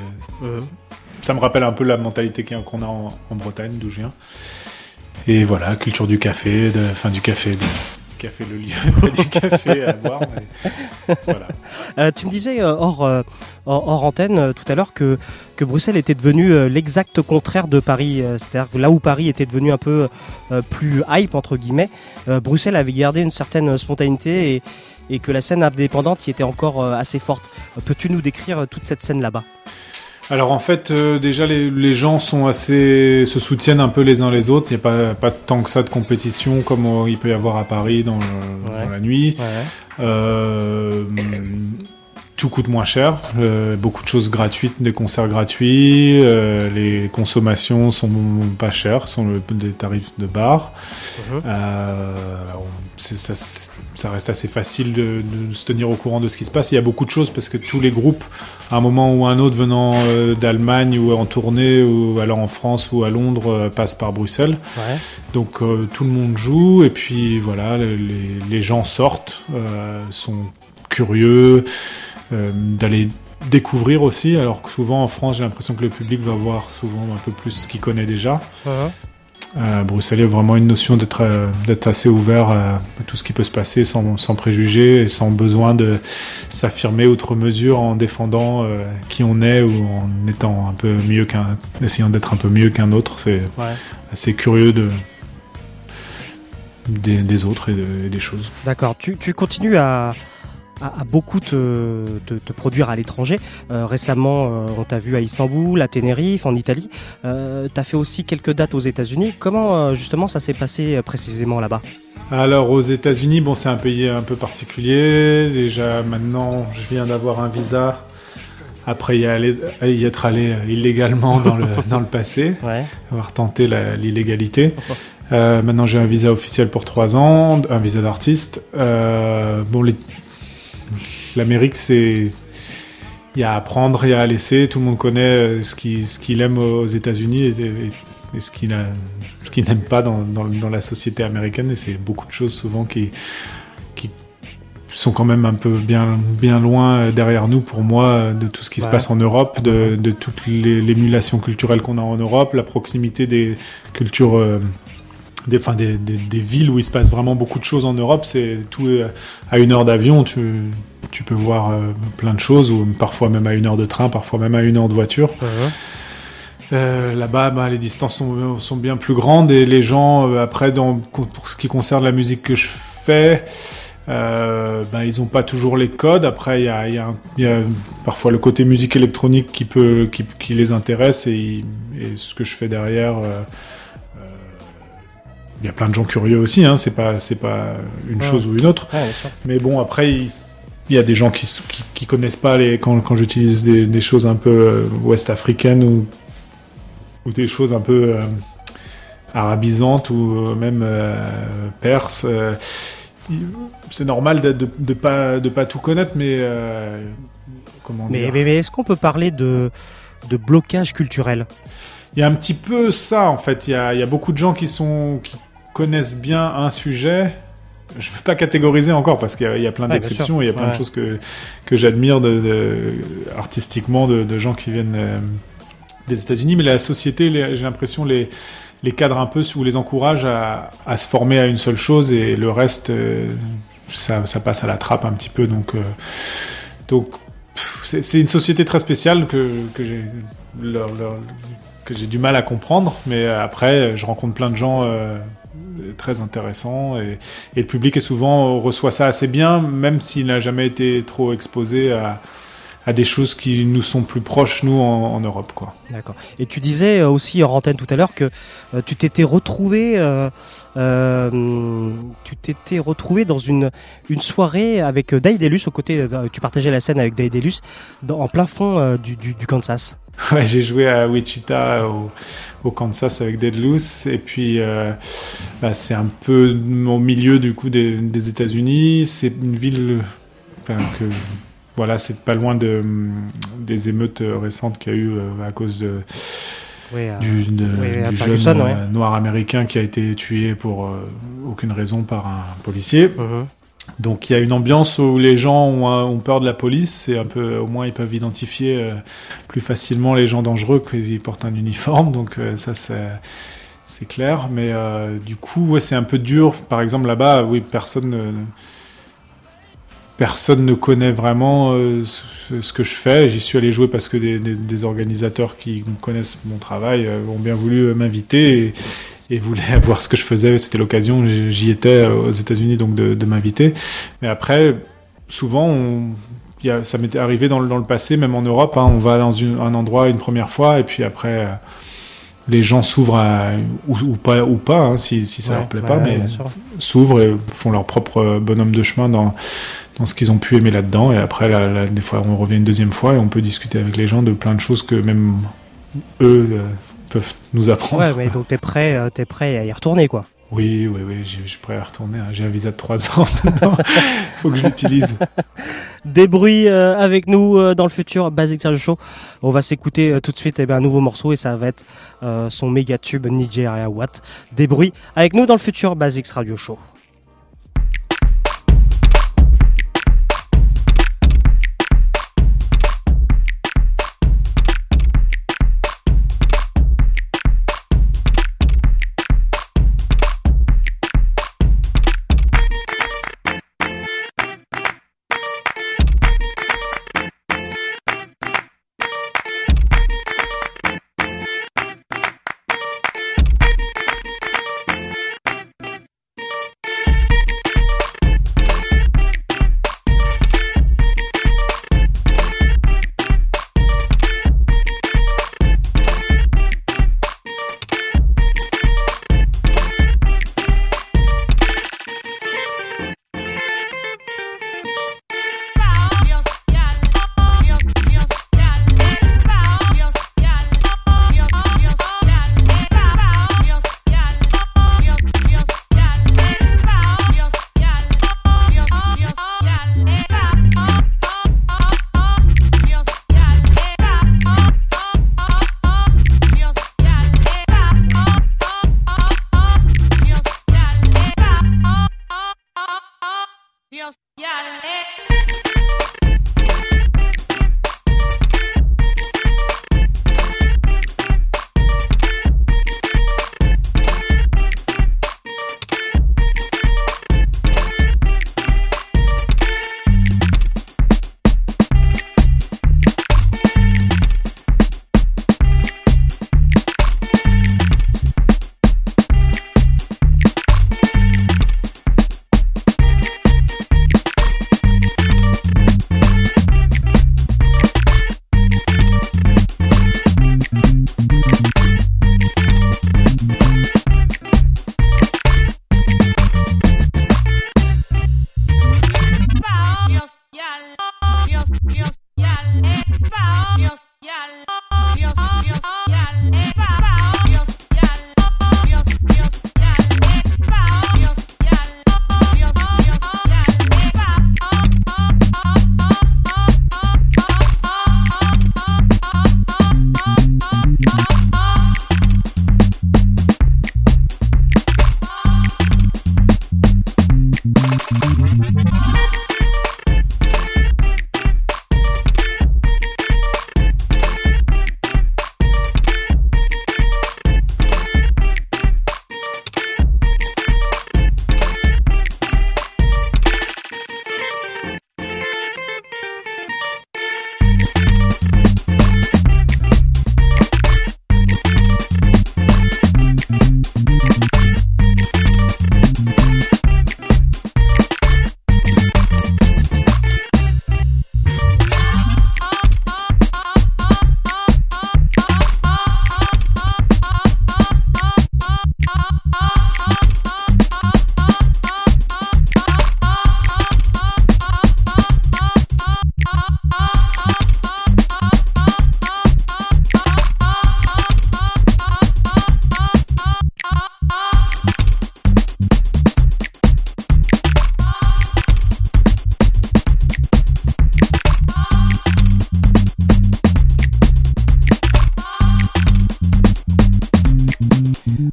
Ça me rappelle un peu la mentalité qu'on a en, en Bretagne, d'où je viens. Et voilà, culture du café, de, enfin du café, de, le lieu *laughs* voilà. Euh, tu me disais euh, hors, euh, hors, hors antenne tout à l'heure que, que Bruxelles était devenu l'exact contraire de Paris. C'est-à-dire que là où Paris était devenu un peu plus hype, entre guillemets, Bruxelles avait gardé une certaine spontanéité et, que la scène indépendante y était encore assez forte. Peux-tu nous décrire toute cette scène là-bas? Alors en fait, euh, déjà les, les gens sont assez se soutiennent un peu les uns les autres. Il n'y a pas, pas tant que ça de compétition comme euh, il peut y avoir à Paris dans, le- Ouais. dans la nuit. Euh, tout coûte moins cher, beaucoup de choses gratuites, des concerts gratuits, les consommations sont pas chères, sont le, des tarifs de bar. C'est- ça, ça reste assez facile de, de se tenir au courant de ce qui se passe. Il y a beaucoup de choses parce que tous les groupes, à un moment ou un autre, venant euh, d'Allemagne ou en tournée ou allant en France ou à Londres, euh, passent par Bruxelles. Ouais. Donc euh, tout le monde joue et puis voilà, le- les, les gens sortent, sont curieux d'aller découvrir aussi. Alors que souvent en France, j'ai l'impression que le public va voir souvent un peu plus ce qu'il connaît déjà. Euh, Bruxelles, il y a vraiment une notion d'être euh, assez ouvert à, à tout ce qui peut se passer sans, sans préjugés et sans besoin de s'affirmer outre mesure en défendant euh, qui on est ou en étant un peu mieux qu'un, essayant d'être un peu mieux qu'un autre. C'est Ouais. assez curieux de des, des autres et, de- et des choses. D'accord. Tu, tu continues à, à, à beaucoup te, te, te produire à l'étranger. Euh, récemment, euh, on t'a vu à Istanbul, à Tenerife, en Italie. Euh, tu as fait aussi quelques dates aux États-Unis. Comment justement ça s'est passé précisément là-bas? Alors aux États-Unis, bon, c'est un pays un peu particulier. Déjà maintenant, je viens d'avoir un visa. Après y, aller, y être allé illégalement dans le, *laughs* dans le passé, Ouais. avoir tenté l'illégalité. Euh, maintenant, j'ai un visa officiel pour trois ans, un visa d'artiste. Euh, bon, les- l'Amérique, c'est il y a à apprendre, il y a à laisser. Tout le monde connaît euh, ce qu'il ce qu'il aime aux États-Unis et, et- et ce qu'il n'aime pas dans, dans, dans la société américaine. Et c'est beaucoup de choses souvent qui, qui sont quand même un peu bien, bien loin euh, derrière nous pour moi de tout ce qui se passe en Europe, de, de toute l'émulation culturelle qu'on a en Europe, la proximité des cultures. euh, des, enfin, des, des, des villes où il se passe vraiment beaucoup de choses en Europe, c'est tout est à une heure d'avion, tu, tu peux voir euh, plein de choses, ou parfois même à une heure de train, parfois même à une heure de voiture. Euh, Là-bas, bah, les distances sont, sont bien plus grandes et les gens, euh, après, dans, pour ce qui concerne la musique que je fais, euh, bah, ils n'ont pas toujours les codes. Après, il y a, il y a un- il y a parfois le côté musique électronique qui, peut, qui, qui les intéresse et, ce que je fais derrière. euh, euh, il y a plein de gens curieux aussi, hein, c'est pas, c'est pas une Ouais. chose ou une autre. Ouais. Mais bon, après, il, il y a des gens qui, qui, qui connaissent pas les, quand, quand j'utilise des, des choses un peu euh, ouest-africaines ou, ou des choses un peu euh, arabisantes ou euh, même euh, perses. c'est normal de, de, de pas, de pas tout connaître, mais comment Mais, dire mais, mais est-ce qu'on peut parler de, de blocage culturel? Il y a un petit peu ça en fait. Il y a, il y a beaucoup de gens qui sont qui connaissent bien un sujet. Je ne veux pas catégoriser encore parce qu'il y a, il y a plein Ouais, d'exceptions. sûr. Il y a plein Ouais. de choses que que j'admire de, de- artistiquement de, de gens qui viennent euh, des États-Unis. Mais la société, j'ai l'impression les les cadre un peu ou les encourage à, à se former à une seule chose et le reste, euh, ça, ça passe à la trappe un petit peu. Donc, euh, donc c'est une société très spéciale que, que j'ai que j'ai du mal à comprendre, mais après, je rencontre plein de gens très intéressants et, et le public est souvent reçoit ça assez bien, même s'il n'a jamais été trop exposé à, à des choses qui nous sont plus proches, nous, en, en Europe. Quoi. D'accord. Et tu disais euh, aussi en antenne tout à l'heure que euh, tu t'étais retrouvé, euh, euh, tu t'étais retrouvé dans une une soirée avec Daedalus aux côtés. euh, tu partageais la scène avec Daedalus en plein fond du, du, du Kansas. Ouais, j'ai joué à Wichita au, au Kansas avec Dead Loose et puis euh, bah, c'est un peu au milieu du coup des, des États-Unis. C'est une ville enfin, que voilà, c'est pas loin de des émeutes récentes qu'il y a eu euh, à cause de Oui, euh, du, de- oui, à du Ferguson, jeune ouais. noir américain qui a été tué pour euh, aucune raison par un policier. Mhm. Donc il y a une ambiance où les gens ont, peur de la police, c'est un peu au moins ils peuvent identifier euh, plus facilement les gens dangereux qu'ils portent un uniforme, donc euh, ça c'est clair. Mais euh, du coup ouais c'est un peu dur. Par exemple là-bas, oui personne ne, personne ne connaît vraiment ce, que je fais. J'y suis allé jouer parce que des, organisateurs qui connaissent mon travail ont bien voulu m'inviter et, et voulaient *laughs* voir ce que je faisais. C'était l'occasion, j'y étais aux États-Unis donc de, de m'inviter. Mais après, souvent, on- il y a- ça m'était arrivé dans le, dans le passé, même en Europe. hein, on va dans une- un endroit une première fois et puis après. euh, les gens s'ouvrent ou, ou pas, ou pas hein, si, si ça Ouais, leur plaît ouais, pas, mais s'ouvrent et font leur propre bonhomme de chemin dans, dans ce qu'ils ont pu aimer là-dedans. Et après, là, là, des fois, on revient une deuxième fois et on peut discuter avec les gens de plein de choses que même eux euh, peuvent nous apprendre. Ouais, mais donc t'es prêt, euh, t'es prêt à y retourner quoi. Oui, oui, oui, je je suis prêt à retourner. hein. J'ai un visa de 3 ans *laughs* maintenant. faut que je l'utilise. Des bruits euh, avec nous euh, dans le futur Basic Sergio Show. On va s'écouter euh, tout de suite eh ben, un nouveau morceau et ça va être son méga tube Nigeria Watt. Des bruits avec nous dans le futur Basics Radio Show.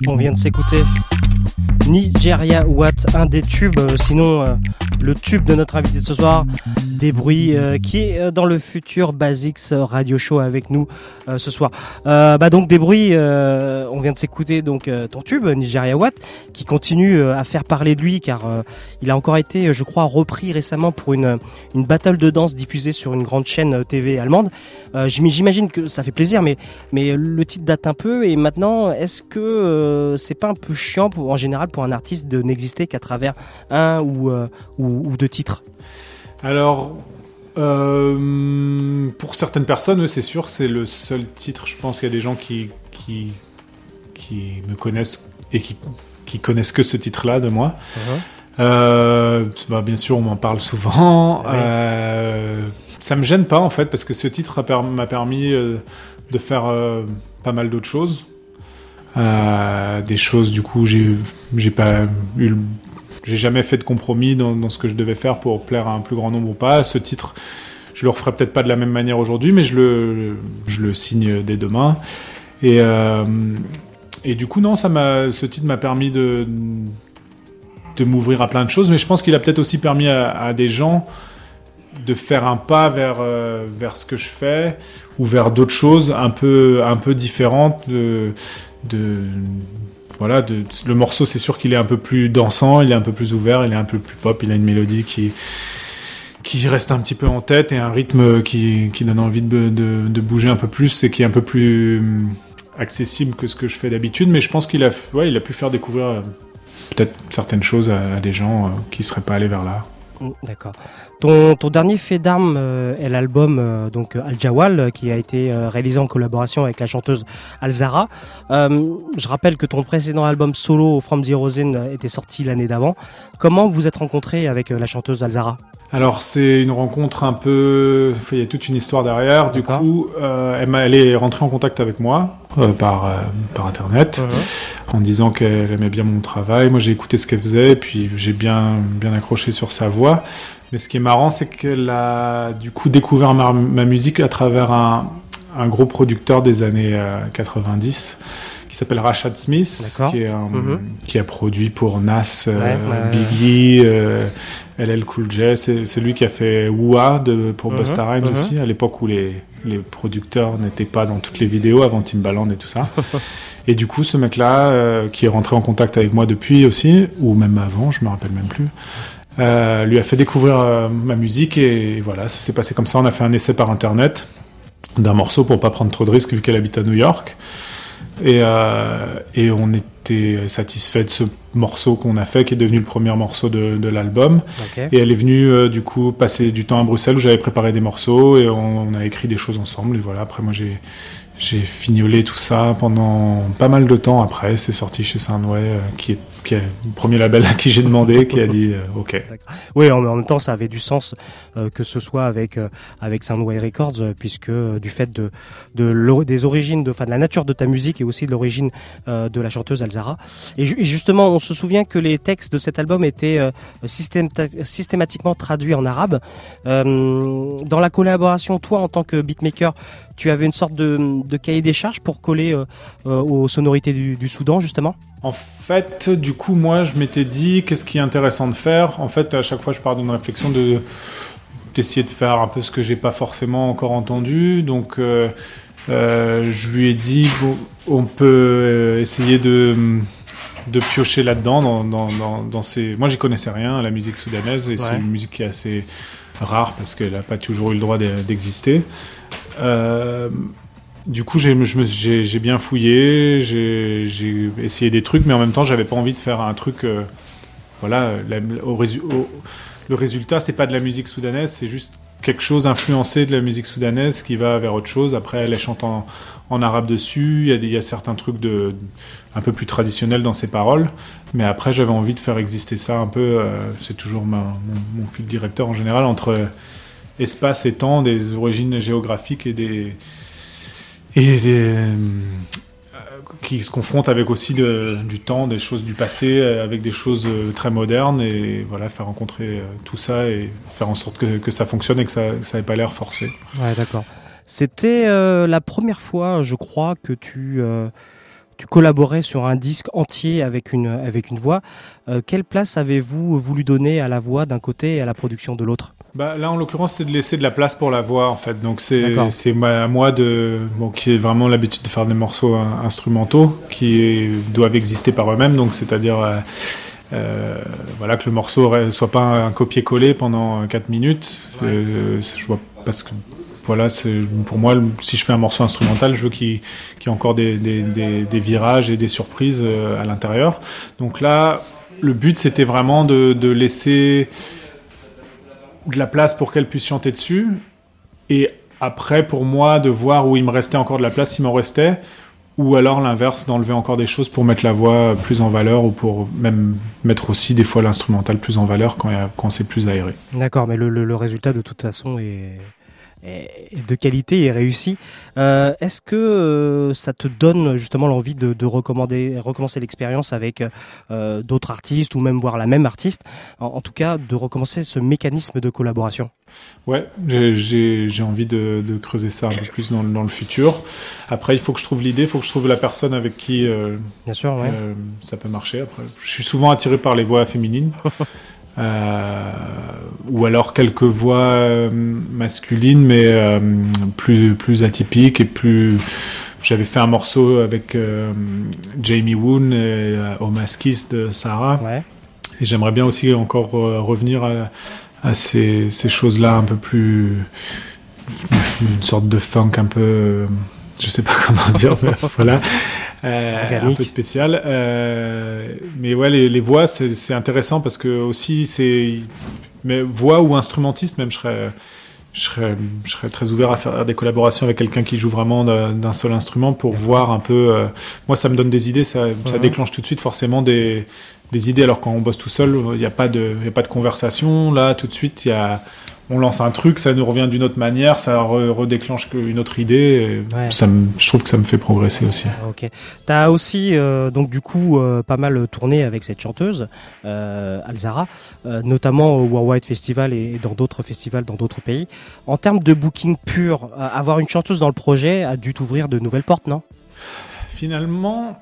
On vient de s'écouter Nigeria Watt, un des tubes, euh, sinon euh, le tube de notre invité ce soir, des bruits euh, qui est euh, dans le futur Basics Radio Show avec nous euh, ce soir. Euh, bah donc des bruits, euh, on vient de s'écouter donc euh, ton tube Nigeria Watt qui continue euh, à faire parler de lui car euh, il a encore été, je crois, repris récemment pour une une battle de danse diffusée sur une grande chaîne euh, TV allemande. Euh, j'im- J'imagine que ça fait plaisir, mais le titre date un peu et maintenant est-ce que euh, c'est pas un peu chiant en général pour un artiste de n'exister qu'à travers un ou, euh, ou ou deux titres Alors, euh, pour certaines personnes, oui, c'est sûr, c'est le seul titre. Je pense qu'il y a des gens qui, qui, qui me connaissent et qui, qui connaissent que ce titre-là de moi. Euh, bah, bien sûr, on m'en parle souvent. Ouais. Euh, ça me gêne pas en fait parce que ce titre m'a permis euh, de faire pas mal d'autres choses. Des choses du coup j'ai j'ai pas eu le- j'ai jamais fait de compromis dans, ce que je devais faire pour plaire à un plus grand nombre ou pas. Ce titre, je le referai peut-être pas de la même manière aujourd'hui, mais je le signe dès demain. Et euh, du coup non, ce titre m'a permis de m'ouvrir à plein de choses, mais je pense qu'il a peut-être aussi permis à, des gens de faire un pas vers, euh, vers ce que je fais ou vers d'autres choses un peu, différentes. Voilà, le morceau, c'est sûr qu'il est un peu plus dansant, il est un peu plus ouvert, il est un peu plus pop, il a une mélodie qui, reste un petit peu en tête et un rythme qui, donne envie de, bouger un peu plus et qui est un peu plus hum, accessible que ce que je fais d'habitude. Mais je pense qu'il a, pu faire découvrir euh, peut-être certaines choses à, des gens euh, qui seraient pas allés vers là. Mm, D'accord. Ton, dernier fait d'armes euh, est l'album euh, donc Al Jawal euh, qui a été euh, réalisé en collaboration avec la chanteuse Alzara. Euh, je rappelle que ton précédent album solo From Zen euh, était sorti l'année d'avant. Comment vous êtes rencontré avec euh, la chanteuse Alzara Alors c'est une rencontre un peu, il y a toute une histoire derrière. Du coup, euh, elle, est rentrée en contact avec moi euh, par euh, par internet en disant qu'elle aimait bien mon travail. Moi j'ai écouté ce qu'elle faisait, et puis j'ai bien bien accroché sur sa voix. Mais ce qui est marrant, c'est qu'elle a du coup découvert ma, ma musique à travers un, un gros producteur des années euh, 90 qui s'appelle Rashad Smith, D'accord. qui, est un- Mhm. qui a produit pour Nas, euh, Ouais. Biggie, euh, LL Cool J. C'est lui qui a fait Wua de, pour Mhm, Busta Rhymes mhm. aussi, à l'époque où les, les producteurs n'étaient pas dans toutes les vidéos avant Timbaland et tout ça. *laughs* et du coup, ce mec-là, euh, qui est rentré en contact avec moi depuis aussi, ou même avant, je me rappelle même plus, euh, lui a fait découvrir euh, ma musique et voilà, ça s'est passé comme ça. On a fait un essai par internet d'un morceau pour pas prendre trop de risques vu qu'elle habite à New York. Et, euh, et on était satisfait de ce morceau qu'on a fait, qui est devenu le premier morceau de, de l'album. Et elle est venue euh, du coup passer du temps à Bruxelles où j'avais préparé des morceaux et on, on a écrit des choses ensemble. Et voilà, après moi j'ai j'ai fignolé tout ça pendant pas mal de temps après. C'est sorti chez Soundway, euh, qui est qui est le premier label à qui j'ai demandé, qui a dit euh, OK. Oui, en, en même temps, ça avait du sens euh, que ce soit avec euh, avec Soundway Records, puisque du fait de, de des origines, de, enfin, de la nature de ta musique et aussi de l'origine de la chanteuse Alzara. Et, ju- et justement, on se souvient que les textes de cet album étaient systématiquement traduits en arabe. Dans la collaboration, toi, en tant que beatmaker, tu avais une sorte de, de cahier des charges pour coller euh, euh, aux sonorités du, du Soudan, justement? En fait, du coup, moi, je m'étais dit, qu'est-ce qui est intéressant de faire? En fait, à chaque fois, je pars d'une réflexion de d'essayer de faire un peu ce que j'ai pas forcément encore entendu. Donc, euh, je lui ai dit, bon, on peut essayer de de piocher là-dedans, dans, dans, dans, dans ces... Moi, j'y connaissais rien à la musique soudanaise, et c'est une musique qui est assez rare parce qu'elle n'a pas toujours eu le droit d'e- d'exister. Euh, du coup, j'ai bien fouillé, j'ai essayé des trucs, mais en même temps, j'avais pas envie de faire un truc. euh, voilà, le résultat, c'est pas de la musique soudanaise, c'est juste quelque chose influencé de la musique soudanaise qui va vers autre chose. Après, elle chante en, en arabe dessus, il y, a certains trucs de, un peu plus traditionnels dans ses paroles, mais après, j'avais envie de faire exister ça un peu. euh, c'est toujours mon, fil directeur en général entre espace et temps, des origines géographiques et des euh, qui se confrontent avec aussi du temps, des choses du passé, euh, avec des choses très modernes, et voilà, faire rencontrer tout ça et faire en sorte que ça fonctionne et que ça n'ait pas l'air forcé. Ouais, d'accord. C'était euh, la première fois, je crois, que tu, euh, tu collaborais sur un disque entier avec une avec une voix. Euh, quelle place avez-vous voulu donner à la voix d'un côté et à la production de l'autre? Bah, là, en l'occurrence, c'est de laisser de la place pour la voix, en fait. Donc, c'est à moi de. Bon, qui ai vraiment l'habitude de faire des morceaux hein, instrumentaux qui doivent exister par eux-mêmes. Donc, c'est-à-dire. euh, euh, voilà, que le morceau soit pas un, copier-coller pendant 4 minutes. Euh, je vois parce que. Voilà, pour moi, si je fais un morceau instrumental, je veux qu'il qu'il y ait encore des, des, virages et des surprises euh, à l'intérieur. Donc là, le but, c'était vraiment de, de laisser de la place pour qu'elle puisse chanter dessus. Et après, pour moi, de voir où il me restait encore de la place, s'il m'en restait. Ou alors l'inverse, d'enlever encore des choses pour mettre la voix plus en valeur ou pour même mettre aussi des fois l'instrumental plus en valeur quand, quand c'est plus aéré. D'accord, mais le, le- résultat de toute façon est de qualité et réussi. Euh, Est-ce que euh, ça te donne justement l'envie de, de recommander, recommencer l'expérience avec euh, d'autres artistes ou même voir la même artiste en, en tout cas, de recommencer ce mécanisme de collaboration? Ouais, j'ai- envie de, de creuser ça un peu plus dans, le- dans le futur. Après, il faut que je trouve l'idée, il faut que je trouve la personne avec qui euh, Bien sûr, ouais. ça peut marcher. Après, je suis souvent attiré par les voix féminines. *laughs* Euh, ou alors quelques voix euh, masculines, mais euh, plus, plus atypiques et plus. J'avais fait un morceau avec Jamie Woon et Omas Kiss de Sarah. Et j'aimerais bien aussi encore revenir à, à ces, ces choses-là un peu plus. une sorte de funk un peu. Je sais pas comment dire, mais *laughs* voilà. Euh, un peu spécial. Euh, mais ouais, les, les voix, c'est intéressant parce que aussi, c'est. Mais voix ou instrumentiste, même, je serais. Je serais, je serais très ouvert à faire des collaborations avec quelqu'un qui joue vraiment d'un seul instrument pour voir un peu. euh, moi, ça me donne des idées, ça, ça déclenche tout de suite forcément des, des idées. Alors quand on bosse tout seul, il n'y a pas de, il y a pas de conversation. Là, tout de suite, il y a, on lance un truc, ça nous revient d'une autre manière, ça re- redéclenche une autre idée. et Ouais. Ça me, je trouve que ça me fait progresser aussi. Ok. T'as aussi euh, donc du coup euh, pas mal tourné avec cette chanteuse euh, Alzara, notamment au Worldwide Festival et dans d'autres festivals dans d'autres pays. En termes de booking pur, avoir une chanteuse dans le projet a dû t'ouvrir de nouvelles portes, non? Finalement,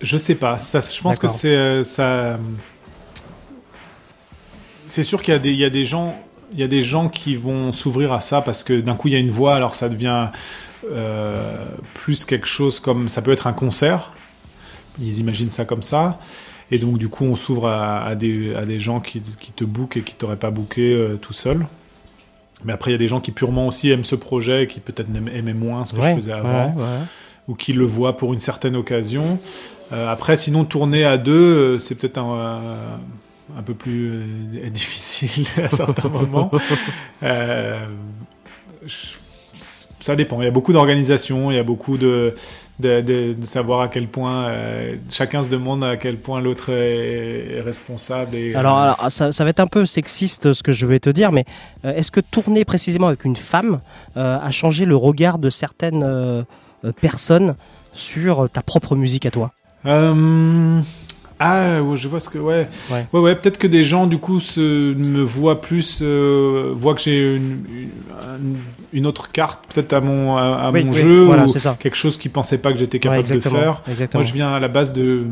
je sais pas. Ça, je pense que c'est ça. C'est sûr qu'il y a des gens, il y a des gens qui vont s'ouvrir à ça parce que d'un coup il y a une voix, alors ça devient euh, plus quelque chose comme ça peut être un concert. Ils imaginent ça comme ça. Et donc, du coup, on s'ouvre à, à des, à des gens qui, qui te bookent et qui t'auraient pas booké euh, tout seul. Mais après, il y a des gens qui purement aussi aiment ce projet et qui peut-être aimaient moins ce que Ouais, je faisais avant ouais, ouais. ou qui le voient pour une certaine occasion. Euh, après, sinon, tourner à deux, c'est peut-être un, un peu plus euh, *laughs* difficile à certains moments. *laughs* Euh, ça dépend. Il y a beaucoup d'organisations, il y a beaucoup de, de, de- de savoir à quel point euh, chacun se demande à quel point l'autre est, est responsable. Et, Alors, alors, ça, ça va être un peu sexiste ce que je vais te dire, mais est-ce que tourner précisément avec une femme a changé le regard de certaines personnes sur ta propre musique à toi? Ah, je vois ce que. Ouais. Ouais. Ouais, ouais, peut-être que des gens, du coup, se, me voient plus. euh, voient que j'ai une, une, une autre carte, peut-être à mon, à, à Oui, mon oui, jeu. voilà, ou ça. Quelque chose qu'ils pensaient pas que j'étais Ouais, capable de faire. exactement. Moi, je viens à la base de.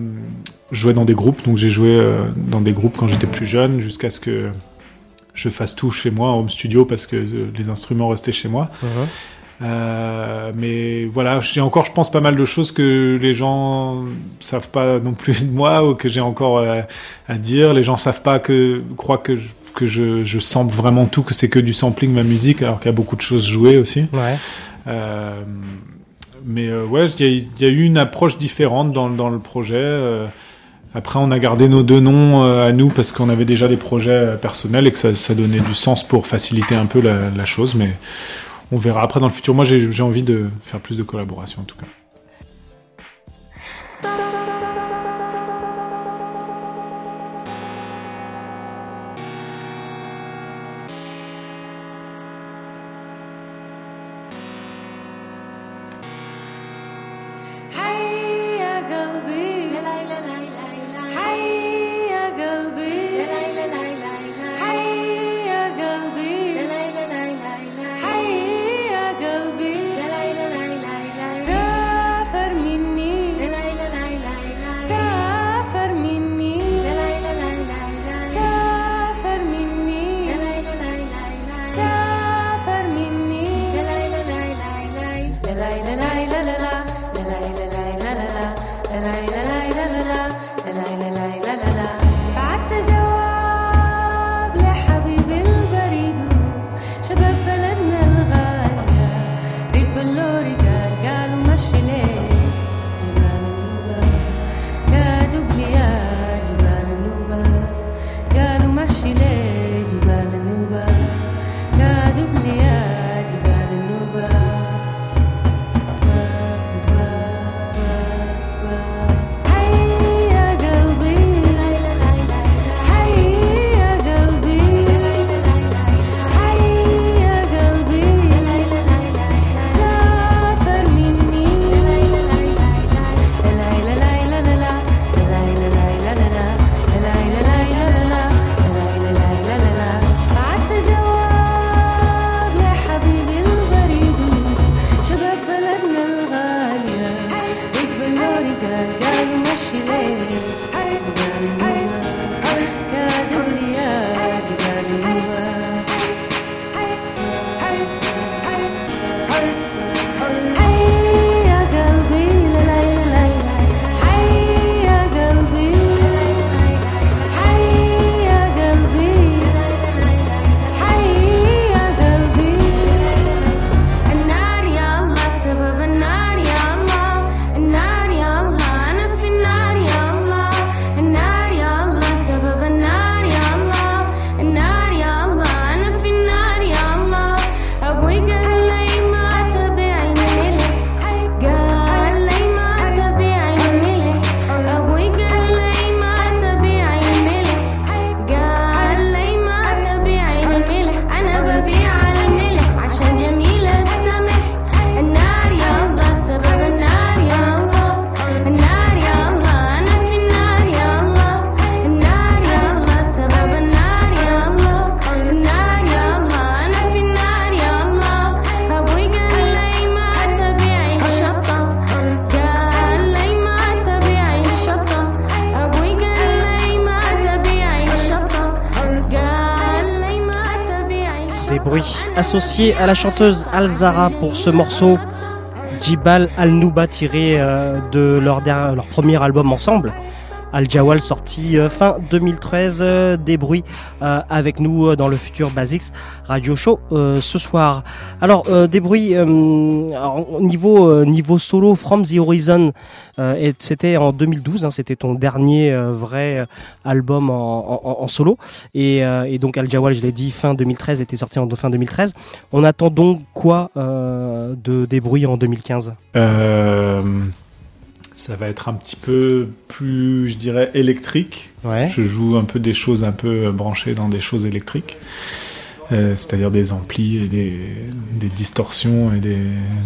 jouer dans des groupes. Donc, j'ai joué euh, dans des groupes quand j'étais plus jeune, jusqu'à ce que je fasse tout chez moi, en home studio, parce que euh, les instruments restaient chez moi. Mhm. Euh, mais voilà, j'ai encore, je pense, pas mal de choses que les gens savent pas non plus de moi ou que j'ai encore euh, à dire. Les gens savent pas que, croient que, je- que je, je sample vraiment tout, que c'est que du sampling ma musique, alors qu'il y a beaucoup de choses jouées aussi. Ouais. Euh, mais euh, ouais, il y, a- il y a eu une approche différente dans, dans le projet. euh, après, on a gardé nos deux noms à nous parce qu'on avait déjà des projets personnels et que ça, ça donnait du sens pour faciliter un peu la, la chose. Mais on verra après dans le futur. Moi, j'ai envie de faire plus de collaborations en tout cas. Bruits associés à la chanteuse Alzara pour ce morceau Jibal Al-Nouba tiré euh, de leur, der- leur premier album ensemble. Al-Jawal sorti euh, fin 2013, euh, des bruits avec nous euh, dans le futur Basics Radio Show ce soir. Alors des bruits niveau niveau solo From the Horizon, et c'était en 2012, hein, c'était ton dernier euh, vrai euh, album en, en- en solo et, euh, et donc Al-Jawal, je l'ai dit, fin 2013 était sorti en fin 2013. On attend donc quoi euh, de des bruits en 2015 Euh, ça va être un petit peu plus, je dirais, électrique. Je joue un peu des choses un peu euh, branchées dans des choses électriques. Euh, c'est-à-dire des amplis et des, des distorsions et des,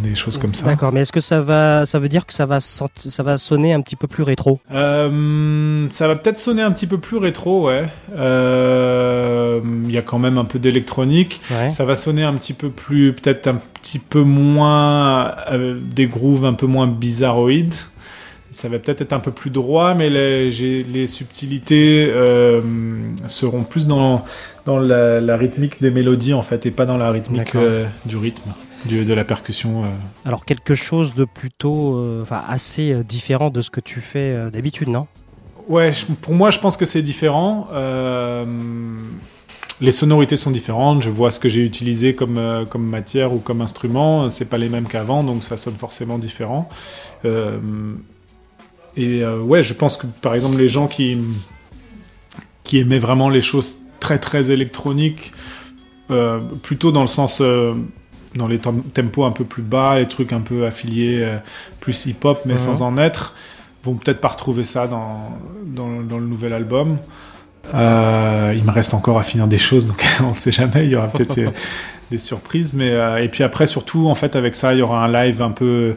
des choses comme ça. D'accord, mais est-ce que ça va, ça veut dire que ça va, ça va sonner un petit peu plus rétro? Euh, ça va peut-être sonner un petit peu plus rétro, ouais. Euh, Il y a quand même un peu d'électronique. Ça va sonner un petit peu plus, peut-être un petit peu moins des grooves un peu moins bizarroïdes. Ça va peut-être être un peu plus droit, mais les, subtilités euh, seront plus dans, dans la, la rythmique des mélodies en fait, et pas dans la rythmique euh, du rythme, du- de la percussion. euh. Alors quelque chose de plutôt, enfin assez différent de ce que tu fais d'habitude, non? Ouais, je- pour moi, je pense que c'est différent. Les sonorités sont différentes. Je vois ce que j'ai utilisé comme, comme matière ou comme instrument. C'est pas les mêmes qu'avant, donc ça sonne forcément différent. Euh, et euh, ouais, je pense que par exemple, les gens qui, qui aimaient vraiment les choses très très électroniques, euh, plutôt dans le sens. euh, dans les tem- tempos un peu plus bas, les trucs un peu affiliés, plus hip-hop, mais sans en être, vont peut-être pas retrouver ça dans, dans, dans le nouvel album. Il me reste encore à finir des choses, donc *laughs* on sait jamais, il y aura peut-être *laughs* des surprises. Mais, et puis après, surtout, en fait, avec ça, il y aura un live un peu,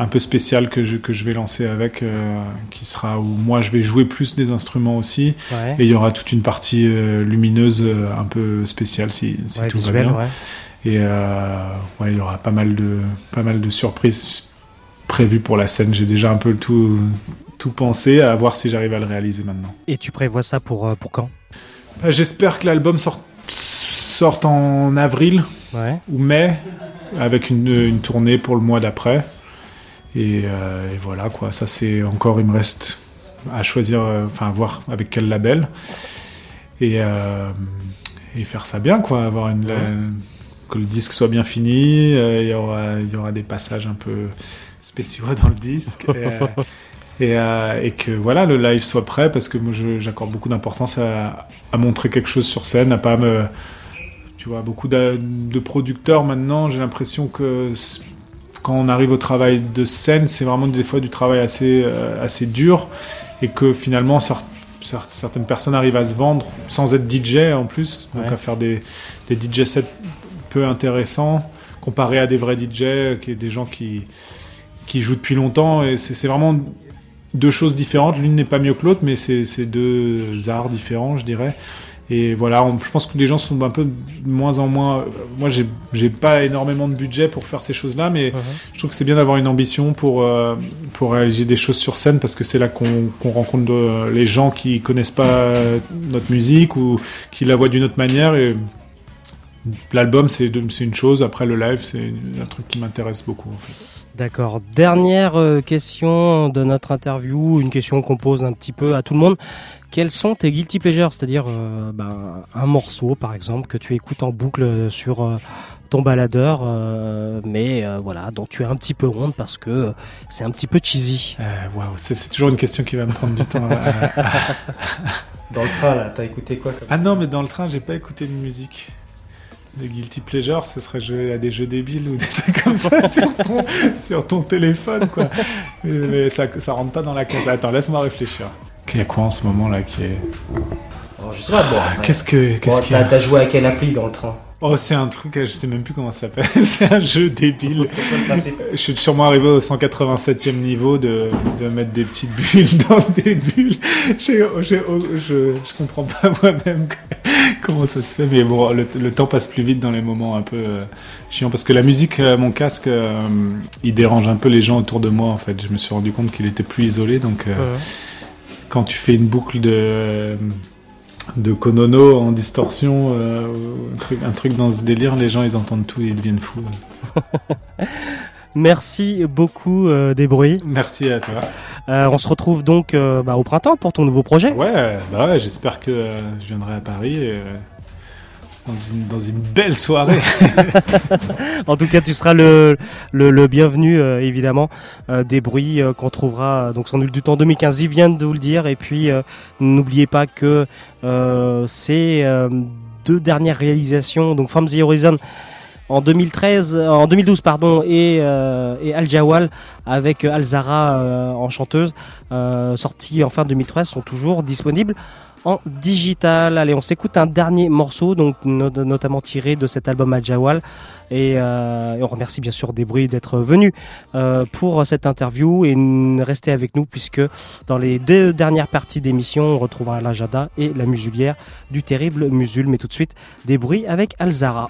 un peu spécial que je, que je vais lancer avec, euh, qui sera où moi je vais jouer plus des instruments aussi. Ouais. Et il y aura toute une partie euh, lumineuse euh, un peu spéciale si, si Ouais, tout visuel, va bien. ouais. Et ouais, il y aura pas mal de, pas mal de surprises prévues pour la scène. J'ai déjà un peu tout, tout pensé, à voir si j'arrive à le réaliser maintenant. Et tu prévois ça pour, pour quand? Bah, J'espère que l'album sorte, sorte en avril ou mai, avec une, une tournée pour le mois d'après. Et, euh, et voilà, quoi. Ça, c'est encore, il me reste à choisir, euh, enfin, à voir avec quel label. Et, euh, et faire ça bien, quoi. Avoir une, que le disque soit bien fini. Il y aura, il y aura des passages un peu spéciaux dans le disque. et, et, que voilà le live soit prêt parce que moi j'accorde beaucoup d'importance à, à montrer quelque chose sur scène, à pas me tu vois beaucoup de, producteurs maintenant j'ai l'impression que quand on arrive au travail de scène c'est vraiment des fois du travail assez euh, assez dur et que finalement cer- cer- certaines personnes arrivent à se vendre sans être DJ en plus donc Ouais. à faire des, des DJ sets peu intéressants comparé à des vrais DJ qui est des gens qui qui jouent depuis longtemps et c'est vraiment deux choses différentes. L'une n'est pas mieux que l'autre, mais c'est deux arts différents, je dirais. Et voilà, on- je pense que les gens sont un peu de moins en moins. Moi, j'ai pas énormément de budget pour faire ces choses-là, mais je trouve que c'est bien d'avoir une ambition pour euh, pour réaliser des choses sur scène parce que c'est là qu'on rencontre les gens qui connaissent pas notre musique ou qui la voient d'une autre manière. Et l'album, c'est une chose. Après, le live, c'est un truc qui m'intéresse beaucoup. En fait. D'accord. Dernière euh, question de notre interview, une question qu'on pose un petit peu à tout le monde. Quels sont tes guilty pleasures? C'est-à-dire euh, ben, un morceau, par exemple, que tu écoutes en boucle sur euh, ton baladeur, euh, mais euh, voilà, dont tu as un petit peu honte parce que euh, c'est un petit peu cheesy. Euh, Waouh, c'est c'est toujours une question qui va me prendre du temps. *laughs* Dans le train, là, t'as écouté quoi comme... Ah non, mais dans le train, j'ai pas écouté de musique. De guilty pleasure, ce serait jouer à des jeux débiles ou des trucs comme ça *laughs* sur ton, sur ton téléphone, quoi. Mais, mais ça, ça rentre pas dans la case. Attends, laisse-moi réfléchir. Il y a quoi en ce moment là qui est. Oh, je sais pas, bon, Ah, ouais. Qu'est-ce que. Qu'est-ce Bon, qu'il y a t'as, joué à quelle appli dans le train Oh, c'est un truc, je sais même plus comment ça s'appelle. *laughs* c'est un jeu débile. Je suis sûrement arrivé au 187e niveau de, de mettre des petites bulles *laughs* dans des bulles. J'ai- j'ai- oh, je, je comprends pas *laughs* moi-même comment ça se fait, mais bon, le, le temps passe plus vite dans les moments un peu euh, chiants parce que la musique, euh, mon casque, euh, il dérange un peu les gens autour de moi en fait. Je me suis rendu compte qu'il était plus isolé, donc euh, Ouais. Quand tu fais une boucle de de Konono en distorsion, euh, un, truc, un truc dans ce délire, les gens ils entendent tout et ils deviennent fous. *laughs* Merci beaucoup euh, des bruits. Merci à toi. Euh, on se retrouve donc euh, bah, au printemps pour ton nouveau projet. Ouais, bah ouais, j'espère que je viendrai à Paris dans, une, belle soirée. *laughs* En tout cas, tu seras le, bienvenu, euh, évidemment, euh, des bruits euh, qu'on trouvera donc sur Nul du Temps 2015. Il vient de vous le dire. Et puis, n'oubliez pas que ces deux dernières réalisations, donc From the Horizon en 2013, euh, en 2012 pardon, et, Al Jawal avec Alzara euh, en chanteuse, euh, sortis en fin 2013, sont toujours disponibles en digital. Allez, on s'écoute un dernier morceau, donc no- notamment tiré de cet album Al Jawal. Et, euh, et on remercie bien sûr Débris d'être venu euh, pour cette interview et restez avec nous puisque dans les deux dernières parties d'émission, on retrouvera l'agenda et la musulière du terrible Musul. Mais tout de suite, Débris avec Alzara.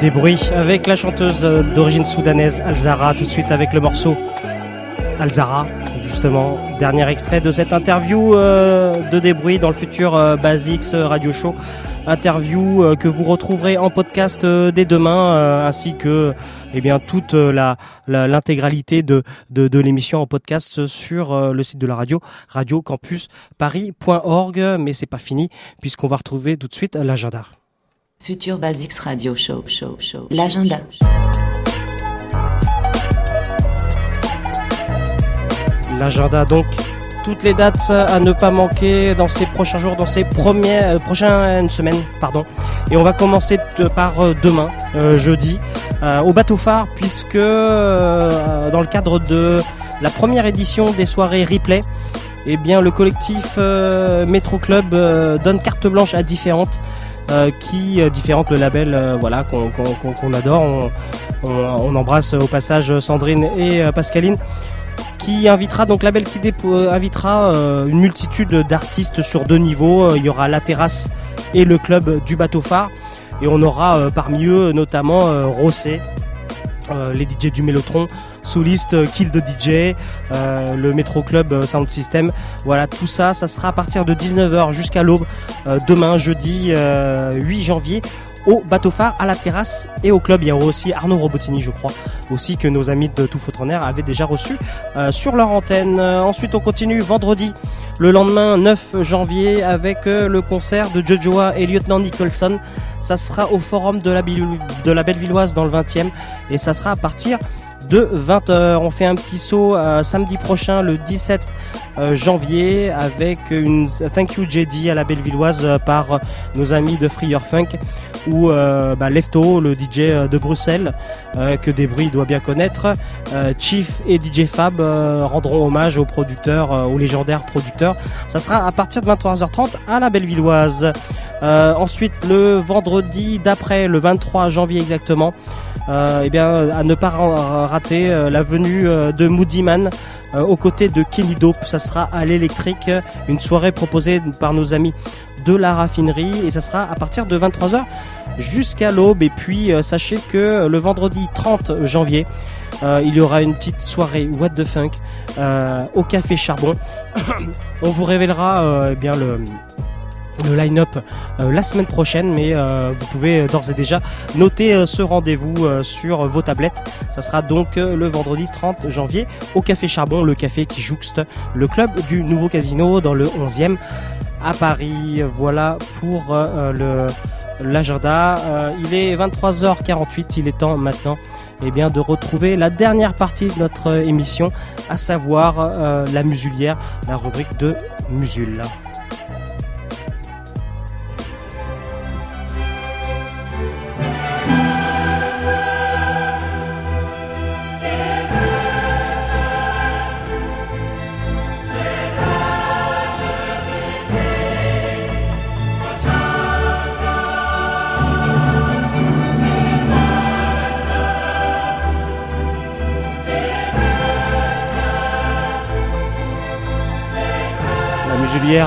Des bruits avec la chanteuse euh, d'origine soudanaise Alzara, tout de suite avec le morceau Alzara, justement, dernier extrait de cette interview euh, de Débrouille dans le futur euh, Basics Radio Show. Interview que vous retrouverez en podcast dès demain, ainsi que eh bien toute l'intégralité de de, de l'émission en podcast sur le site de la radio, radiocampusparis.org. Mais c'est pas fini puisqu'on va retrouver tout de suite l'agenda. Future Basics Radio Show, show, show. L'agenda. L'agenda donc toutes les dates à ne pas manquer dans ces prochains jours, dans ces premières euh, prochaines semaines, pardon. Et on va commencer par euh, demain, euh, jeudi, au bateau phare, puisque dans le cadre de la première édition des soirées replay, eh bien le collectif Métro Club donne carte blanche à différentes. Euh, qui euh, différentes le label euh, voilà qu'on adore on, embrasse au passage Sandrine et Pascaline qui invitera donc label qui invitera une multitude d'artistes sur deux niveaux. Il y aura la terrasse et le club du bateau phare et on aura parmi eux notamment euh, Rossé, euh, les DJ du Mélotron, Souliste, euh, Kill the DJ, euh, le Metro Club euh, Sound System. Voilà, tout ça, ça sera à partir de 19h jusqu'à l'aube demain, jeudi euh, 8 janvier au bateau phare, à la terrasse et au club. Il y aura aussi Arnaud Robotini, je crois, aussi que nos amis de Tout Foutre en avaient déjà reçu sur leur antenne. Ensuite, on continue vendredi, le lendemain 9 janvier, avec le concert de Jojoa et Lieutenant Nicholson. Ça sera au forum de la, de la Bellevilloise dans le 20e et ça sera à partir de 20h. On fait un petit saut euh, samedi prochain, le 17 euh, janvier, avec une Thank You JD à la Bellevilloise euh, par euh, nos amis de Free Your Funk, ou euh, bah, Lefto, le DJ euh, de Bruxelles, euh, que Débris doit bien connaître. Euh, Chief et DJ Fab euh, rendront hommage aux producteurs, euh, aux légendaires producteurs. Ça sera à partir de 23h30 à la Bellevilloise. Euh, ensuite, le vendredi d'après, le 23 janvier exactement, euh, eh bien, à ne pas ra- rater euh, la venue euh, de Moody Man euh, aux côtés de Kenny Dope. Ça sera à l'électrique, euh, une soirée proposée par nos amis de la raffinerie et ça sera à partir de 23h jusqu'à l'aube. Et puis, sachez que le vendredi 30 janvier, euh, il y aura une petite soirée What the Funk euh, au Café Charbon. *coughs* On vous révélera euh, eh bien le le line-up euh, la semaine prochaine, mais euh, vous pouvez euh, d'ores et déjà noter ce rendez-vous sur vos tablettes. Ça sera donc le vendredi 30 janvier au Café Charbon, le café qui jouxte le club du nouveau casino dans le 11e à Paris. Voilà pour le l'agenda. Il est 23h48, il est temps maintenant eh bien, de retrouver la dernière partie de notre émission, à savoir la musulière, la rubrique de Musul.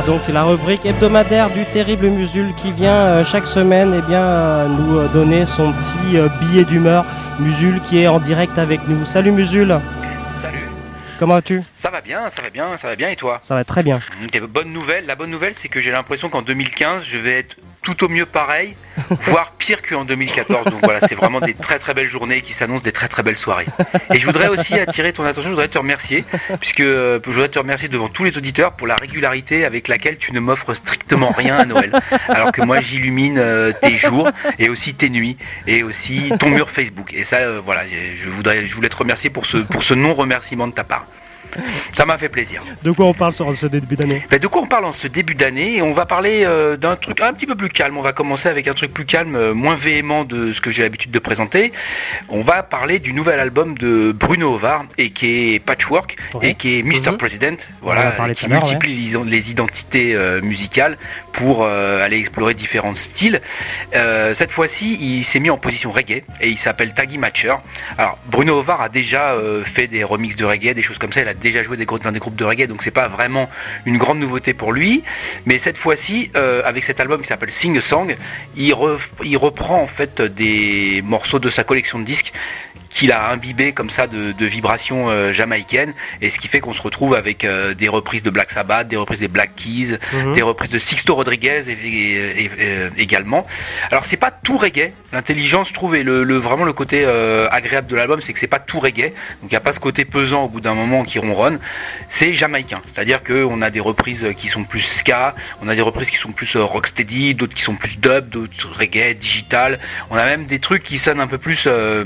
Donc la rubrique hebdomadaire du terrible musul qui vient euh, chaque semaine eh bien, euh, nous euh, donner son petit billet d'humeur. Musul qui est en direct avec nous. Salut Musul Salut. Comment vas-tu? Ça va bien, ça va bien, ça va bien et toi Ça va très bien. Ok, bonne nouvelle. La bonne nouvelle, c'est que j'ai l'impression qu'en 2015, je vais être tout au mieux pareil, *laughs* voire pire qu'en 2014. Donc voilà, c'est vraiment des très très belles journées qui s'annoncent des très très belles soirées. Et je voudrais aussi attirer ton attention, je voudrais te remercier, puisque euh, je voudrais te remercier devant tous les auditeurs pour la régularité avec laquelle tu ne m'offres strictement rien à Noël. Alors que moi, j'illumine euh, tes jours et aussi tes nuits et aussi ton mur Facebook. Et ça, euh, voilà, je voudrais, je voulais te remercier pour ce, pour ce non-remerciement de ta part. *laughs* Ça m'a fait plaisir. De quoi on parle sur ce début d'année Ben, de quoi on parle en ce début d'année On va parler euh, d'un truc un petit peu plus calme. On va commencer avec un truc plus calme, euh, moins véhément de ce que j'ai l'habitude de présenter. On va parler du nouvel album de Bruno Ovar et qui est Patchwork Ouais. et qui est Mr. Mhm. President. Voilà, qui multiplie les ident- les identités euh, musicales pour aller explorer différents styles. Cette fois-ci, il s'est mis en position reggae et il s'appelle Taggy Matcher. Alors, Bruno Ovar a déjà fait des remixes de reggae, des choses comme ça. Il a déjà joué dans des groupes de reggae, donc c'est pas vraiment une grande nouveauté pour lui. Mais cette fois-ci, euh, avec cet album qui s'appelle Sing a Song, il reprend en fait des morceaux de sa collection de disques qu'il a imbibé comme ça de, de vibrations euh, jamaïcaines et ce qui fait qu'on se retrouve avec euh, des reprises de Black Sabbath, des reprises des Black Keys, Mhm. des reprises de Sixto Rodriguez et- et- et- euh, également. Alors c'est pas tout reggae, l'intelligence trouve et le, le- vraiment le côté agréable de l'album c'est que c'est pas tout reggae, donc il n'y a pas ce côté pesant au bout d'un moment qui ronronne, c'est jamaïcain, c'est-à-dire qu'on a des reprises qui sont plus ska, on a des reprises qui sont plus rocksteady, d'autres qui sont plus dub, d'autres reggae, digital, on a même des trucs qui sonnent un peu plus... euh,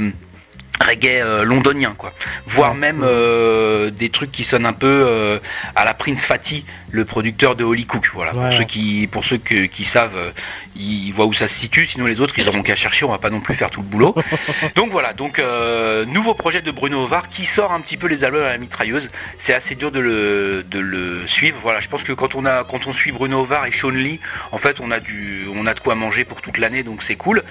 reggae euh, londonien quoi. Voire même euh, des trucs qui sonnent un peu euh, à la Prince Fatty le producteur de Holly Cook voilà. Pour ceux qui pour ceux que- qui savent euh, ils voient où ça se situe. Sinon les autres ils auront qu'à chercher. On va pas non plus faire tout le boulot. *laughs* Donc voilà. Donc euh, nouveau projet de Bruno Ovar qui sort un petit peu les albums à la mitrailleuse. C'est assez dur de le, de le suivre. Voilà. Je pense que quand on a quand on suit Bruno Ovar et Sean Lee en fait on a du on a de quoi manger pour toute l'année. Donc c'est cool.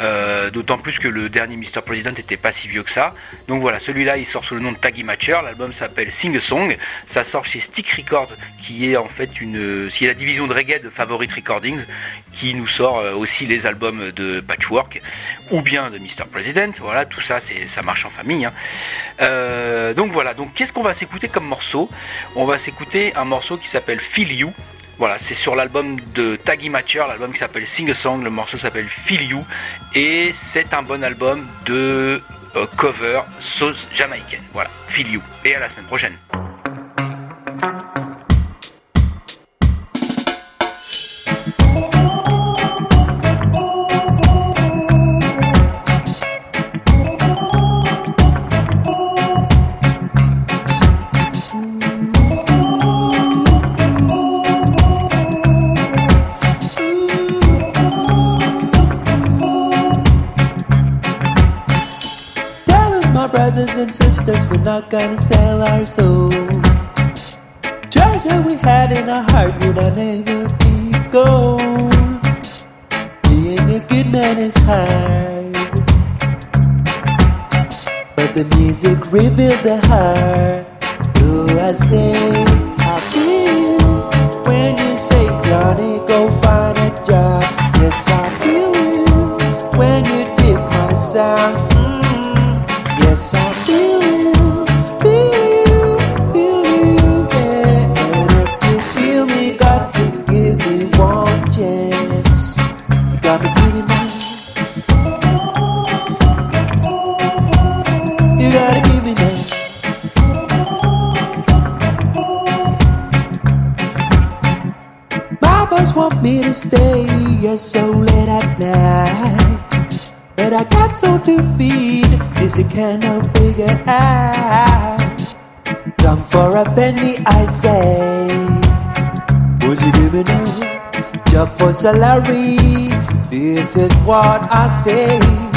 Euh, d'autant plus que le dernier Mr President était pas si vieux que ça. Donc voilà. Celui-là il sort sous le nom de Taggy Matcher. L'album s'appelle Sing a Song. Ça sort chez Stick Records qui en fait une est la division de reggae de Favorite Recordings qui nous sort euh, aussi les albums de Patchwork ou bien de Mr President voilà tout ça c'est ça marche en famille hein. Euh, donc voilà donc qu'est-ce qu'on va s'écouter comme morceau? On va s'écouter un morceau qui s'appelle Feel You voilà, c'est sur l'album de Taggy Matcher, l'album qui s'appelle Sing a Song, le morceau s'appelle Feel You, et c'est un bon album de euh, cover sauce jamaïcaine. Voilà, Feel You. Et à la semaine prochaine. Not gonna sell our soul. Salary, this is what I say.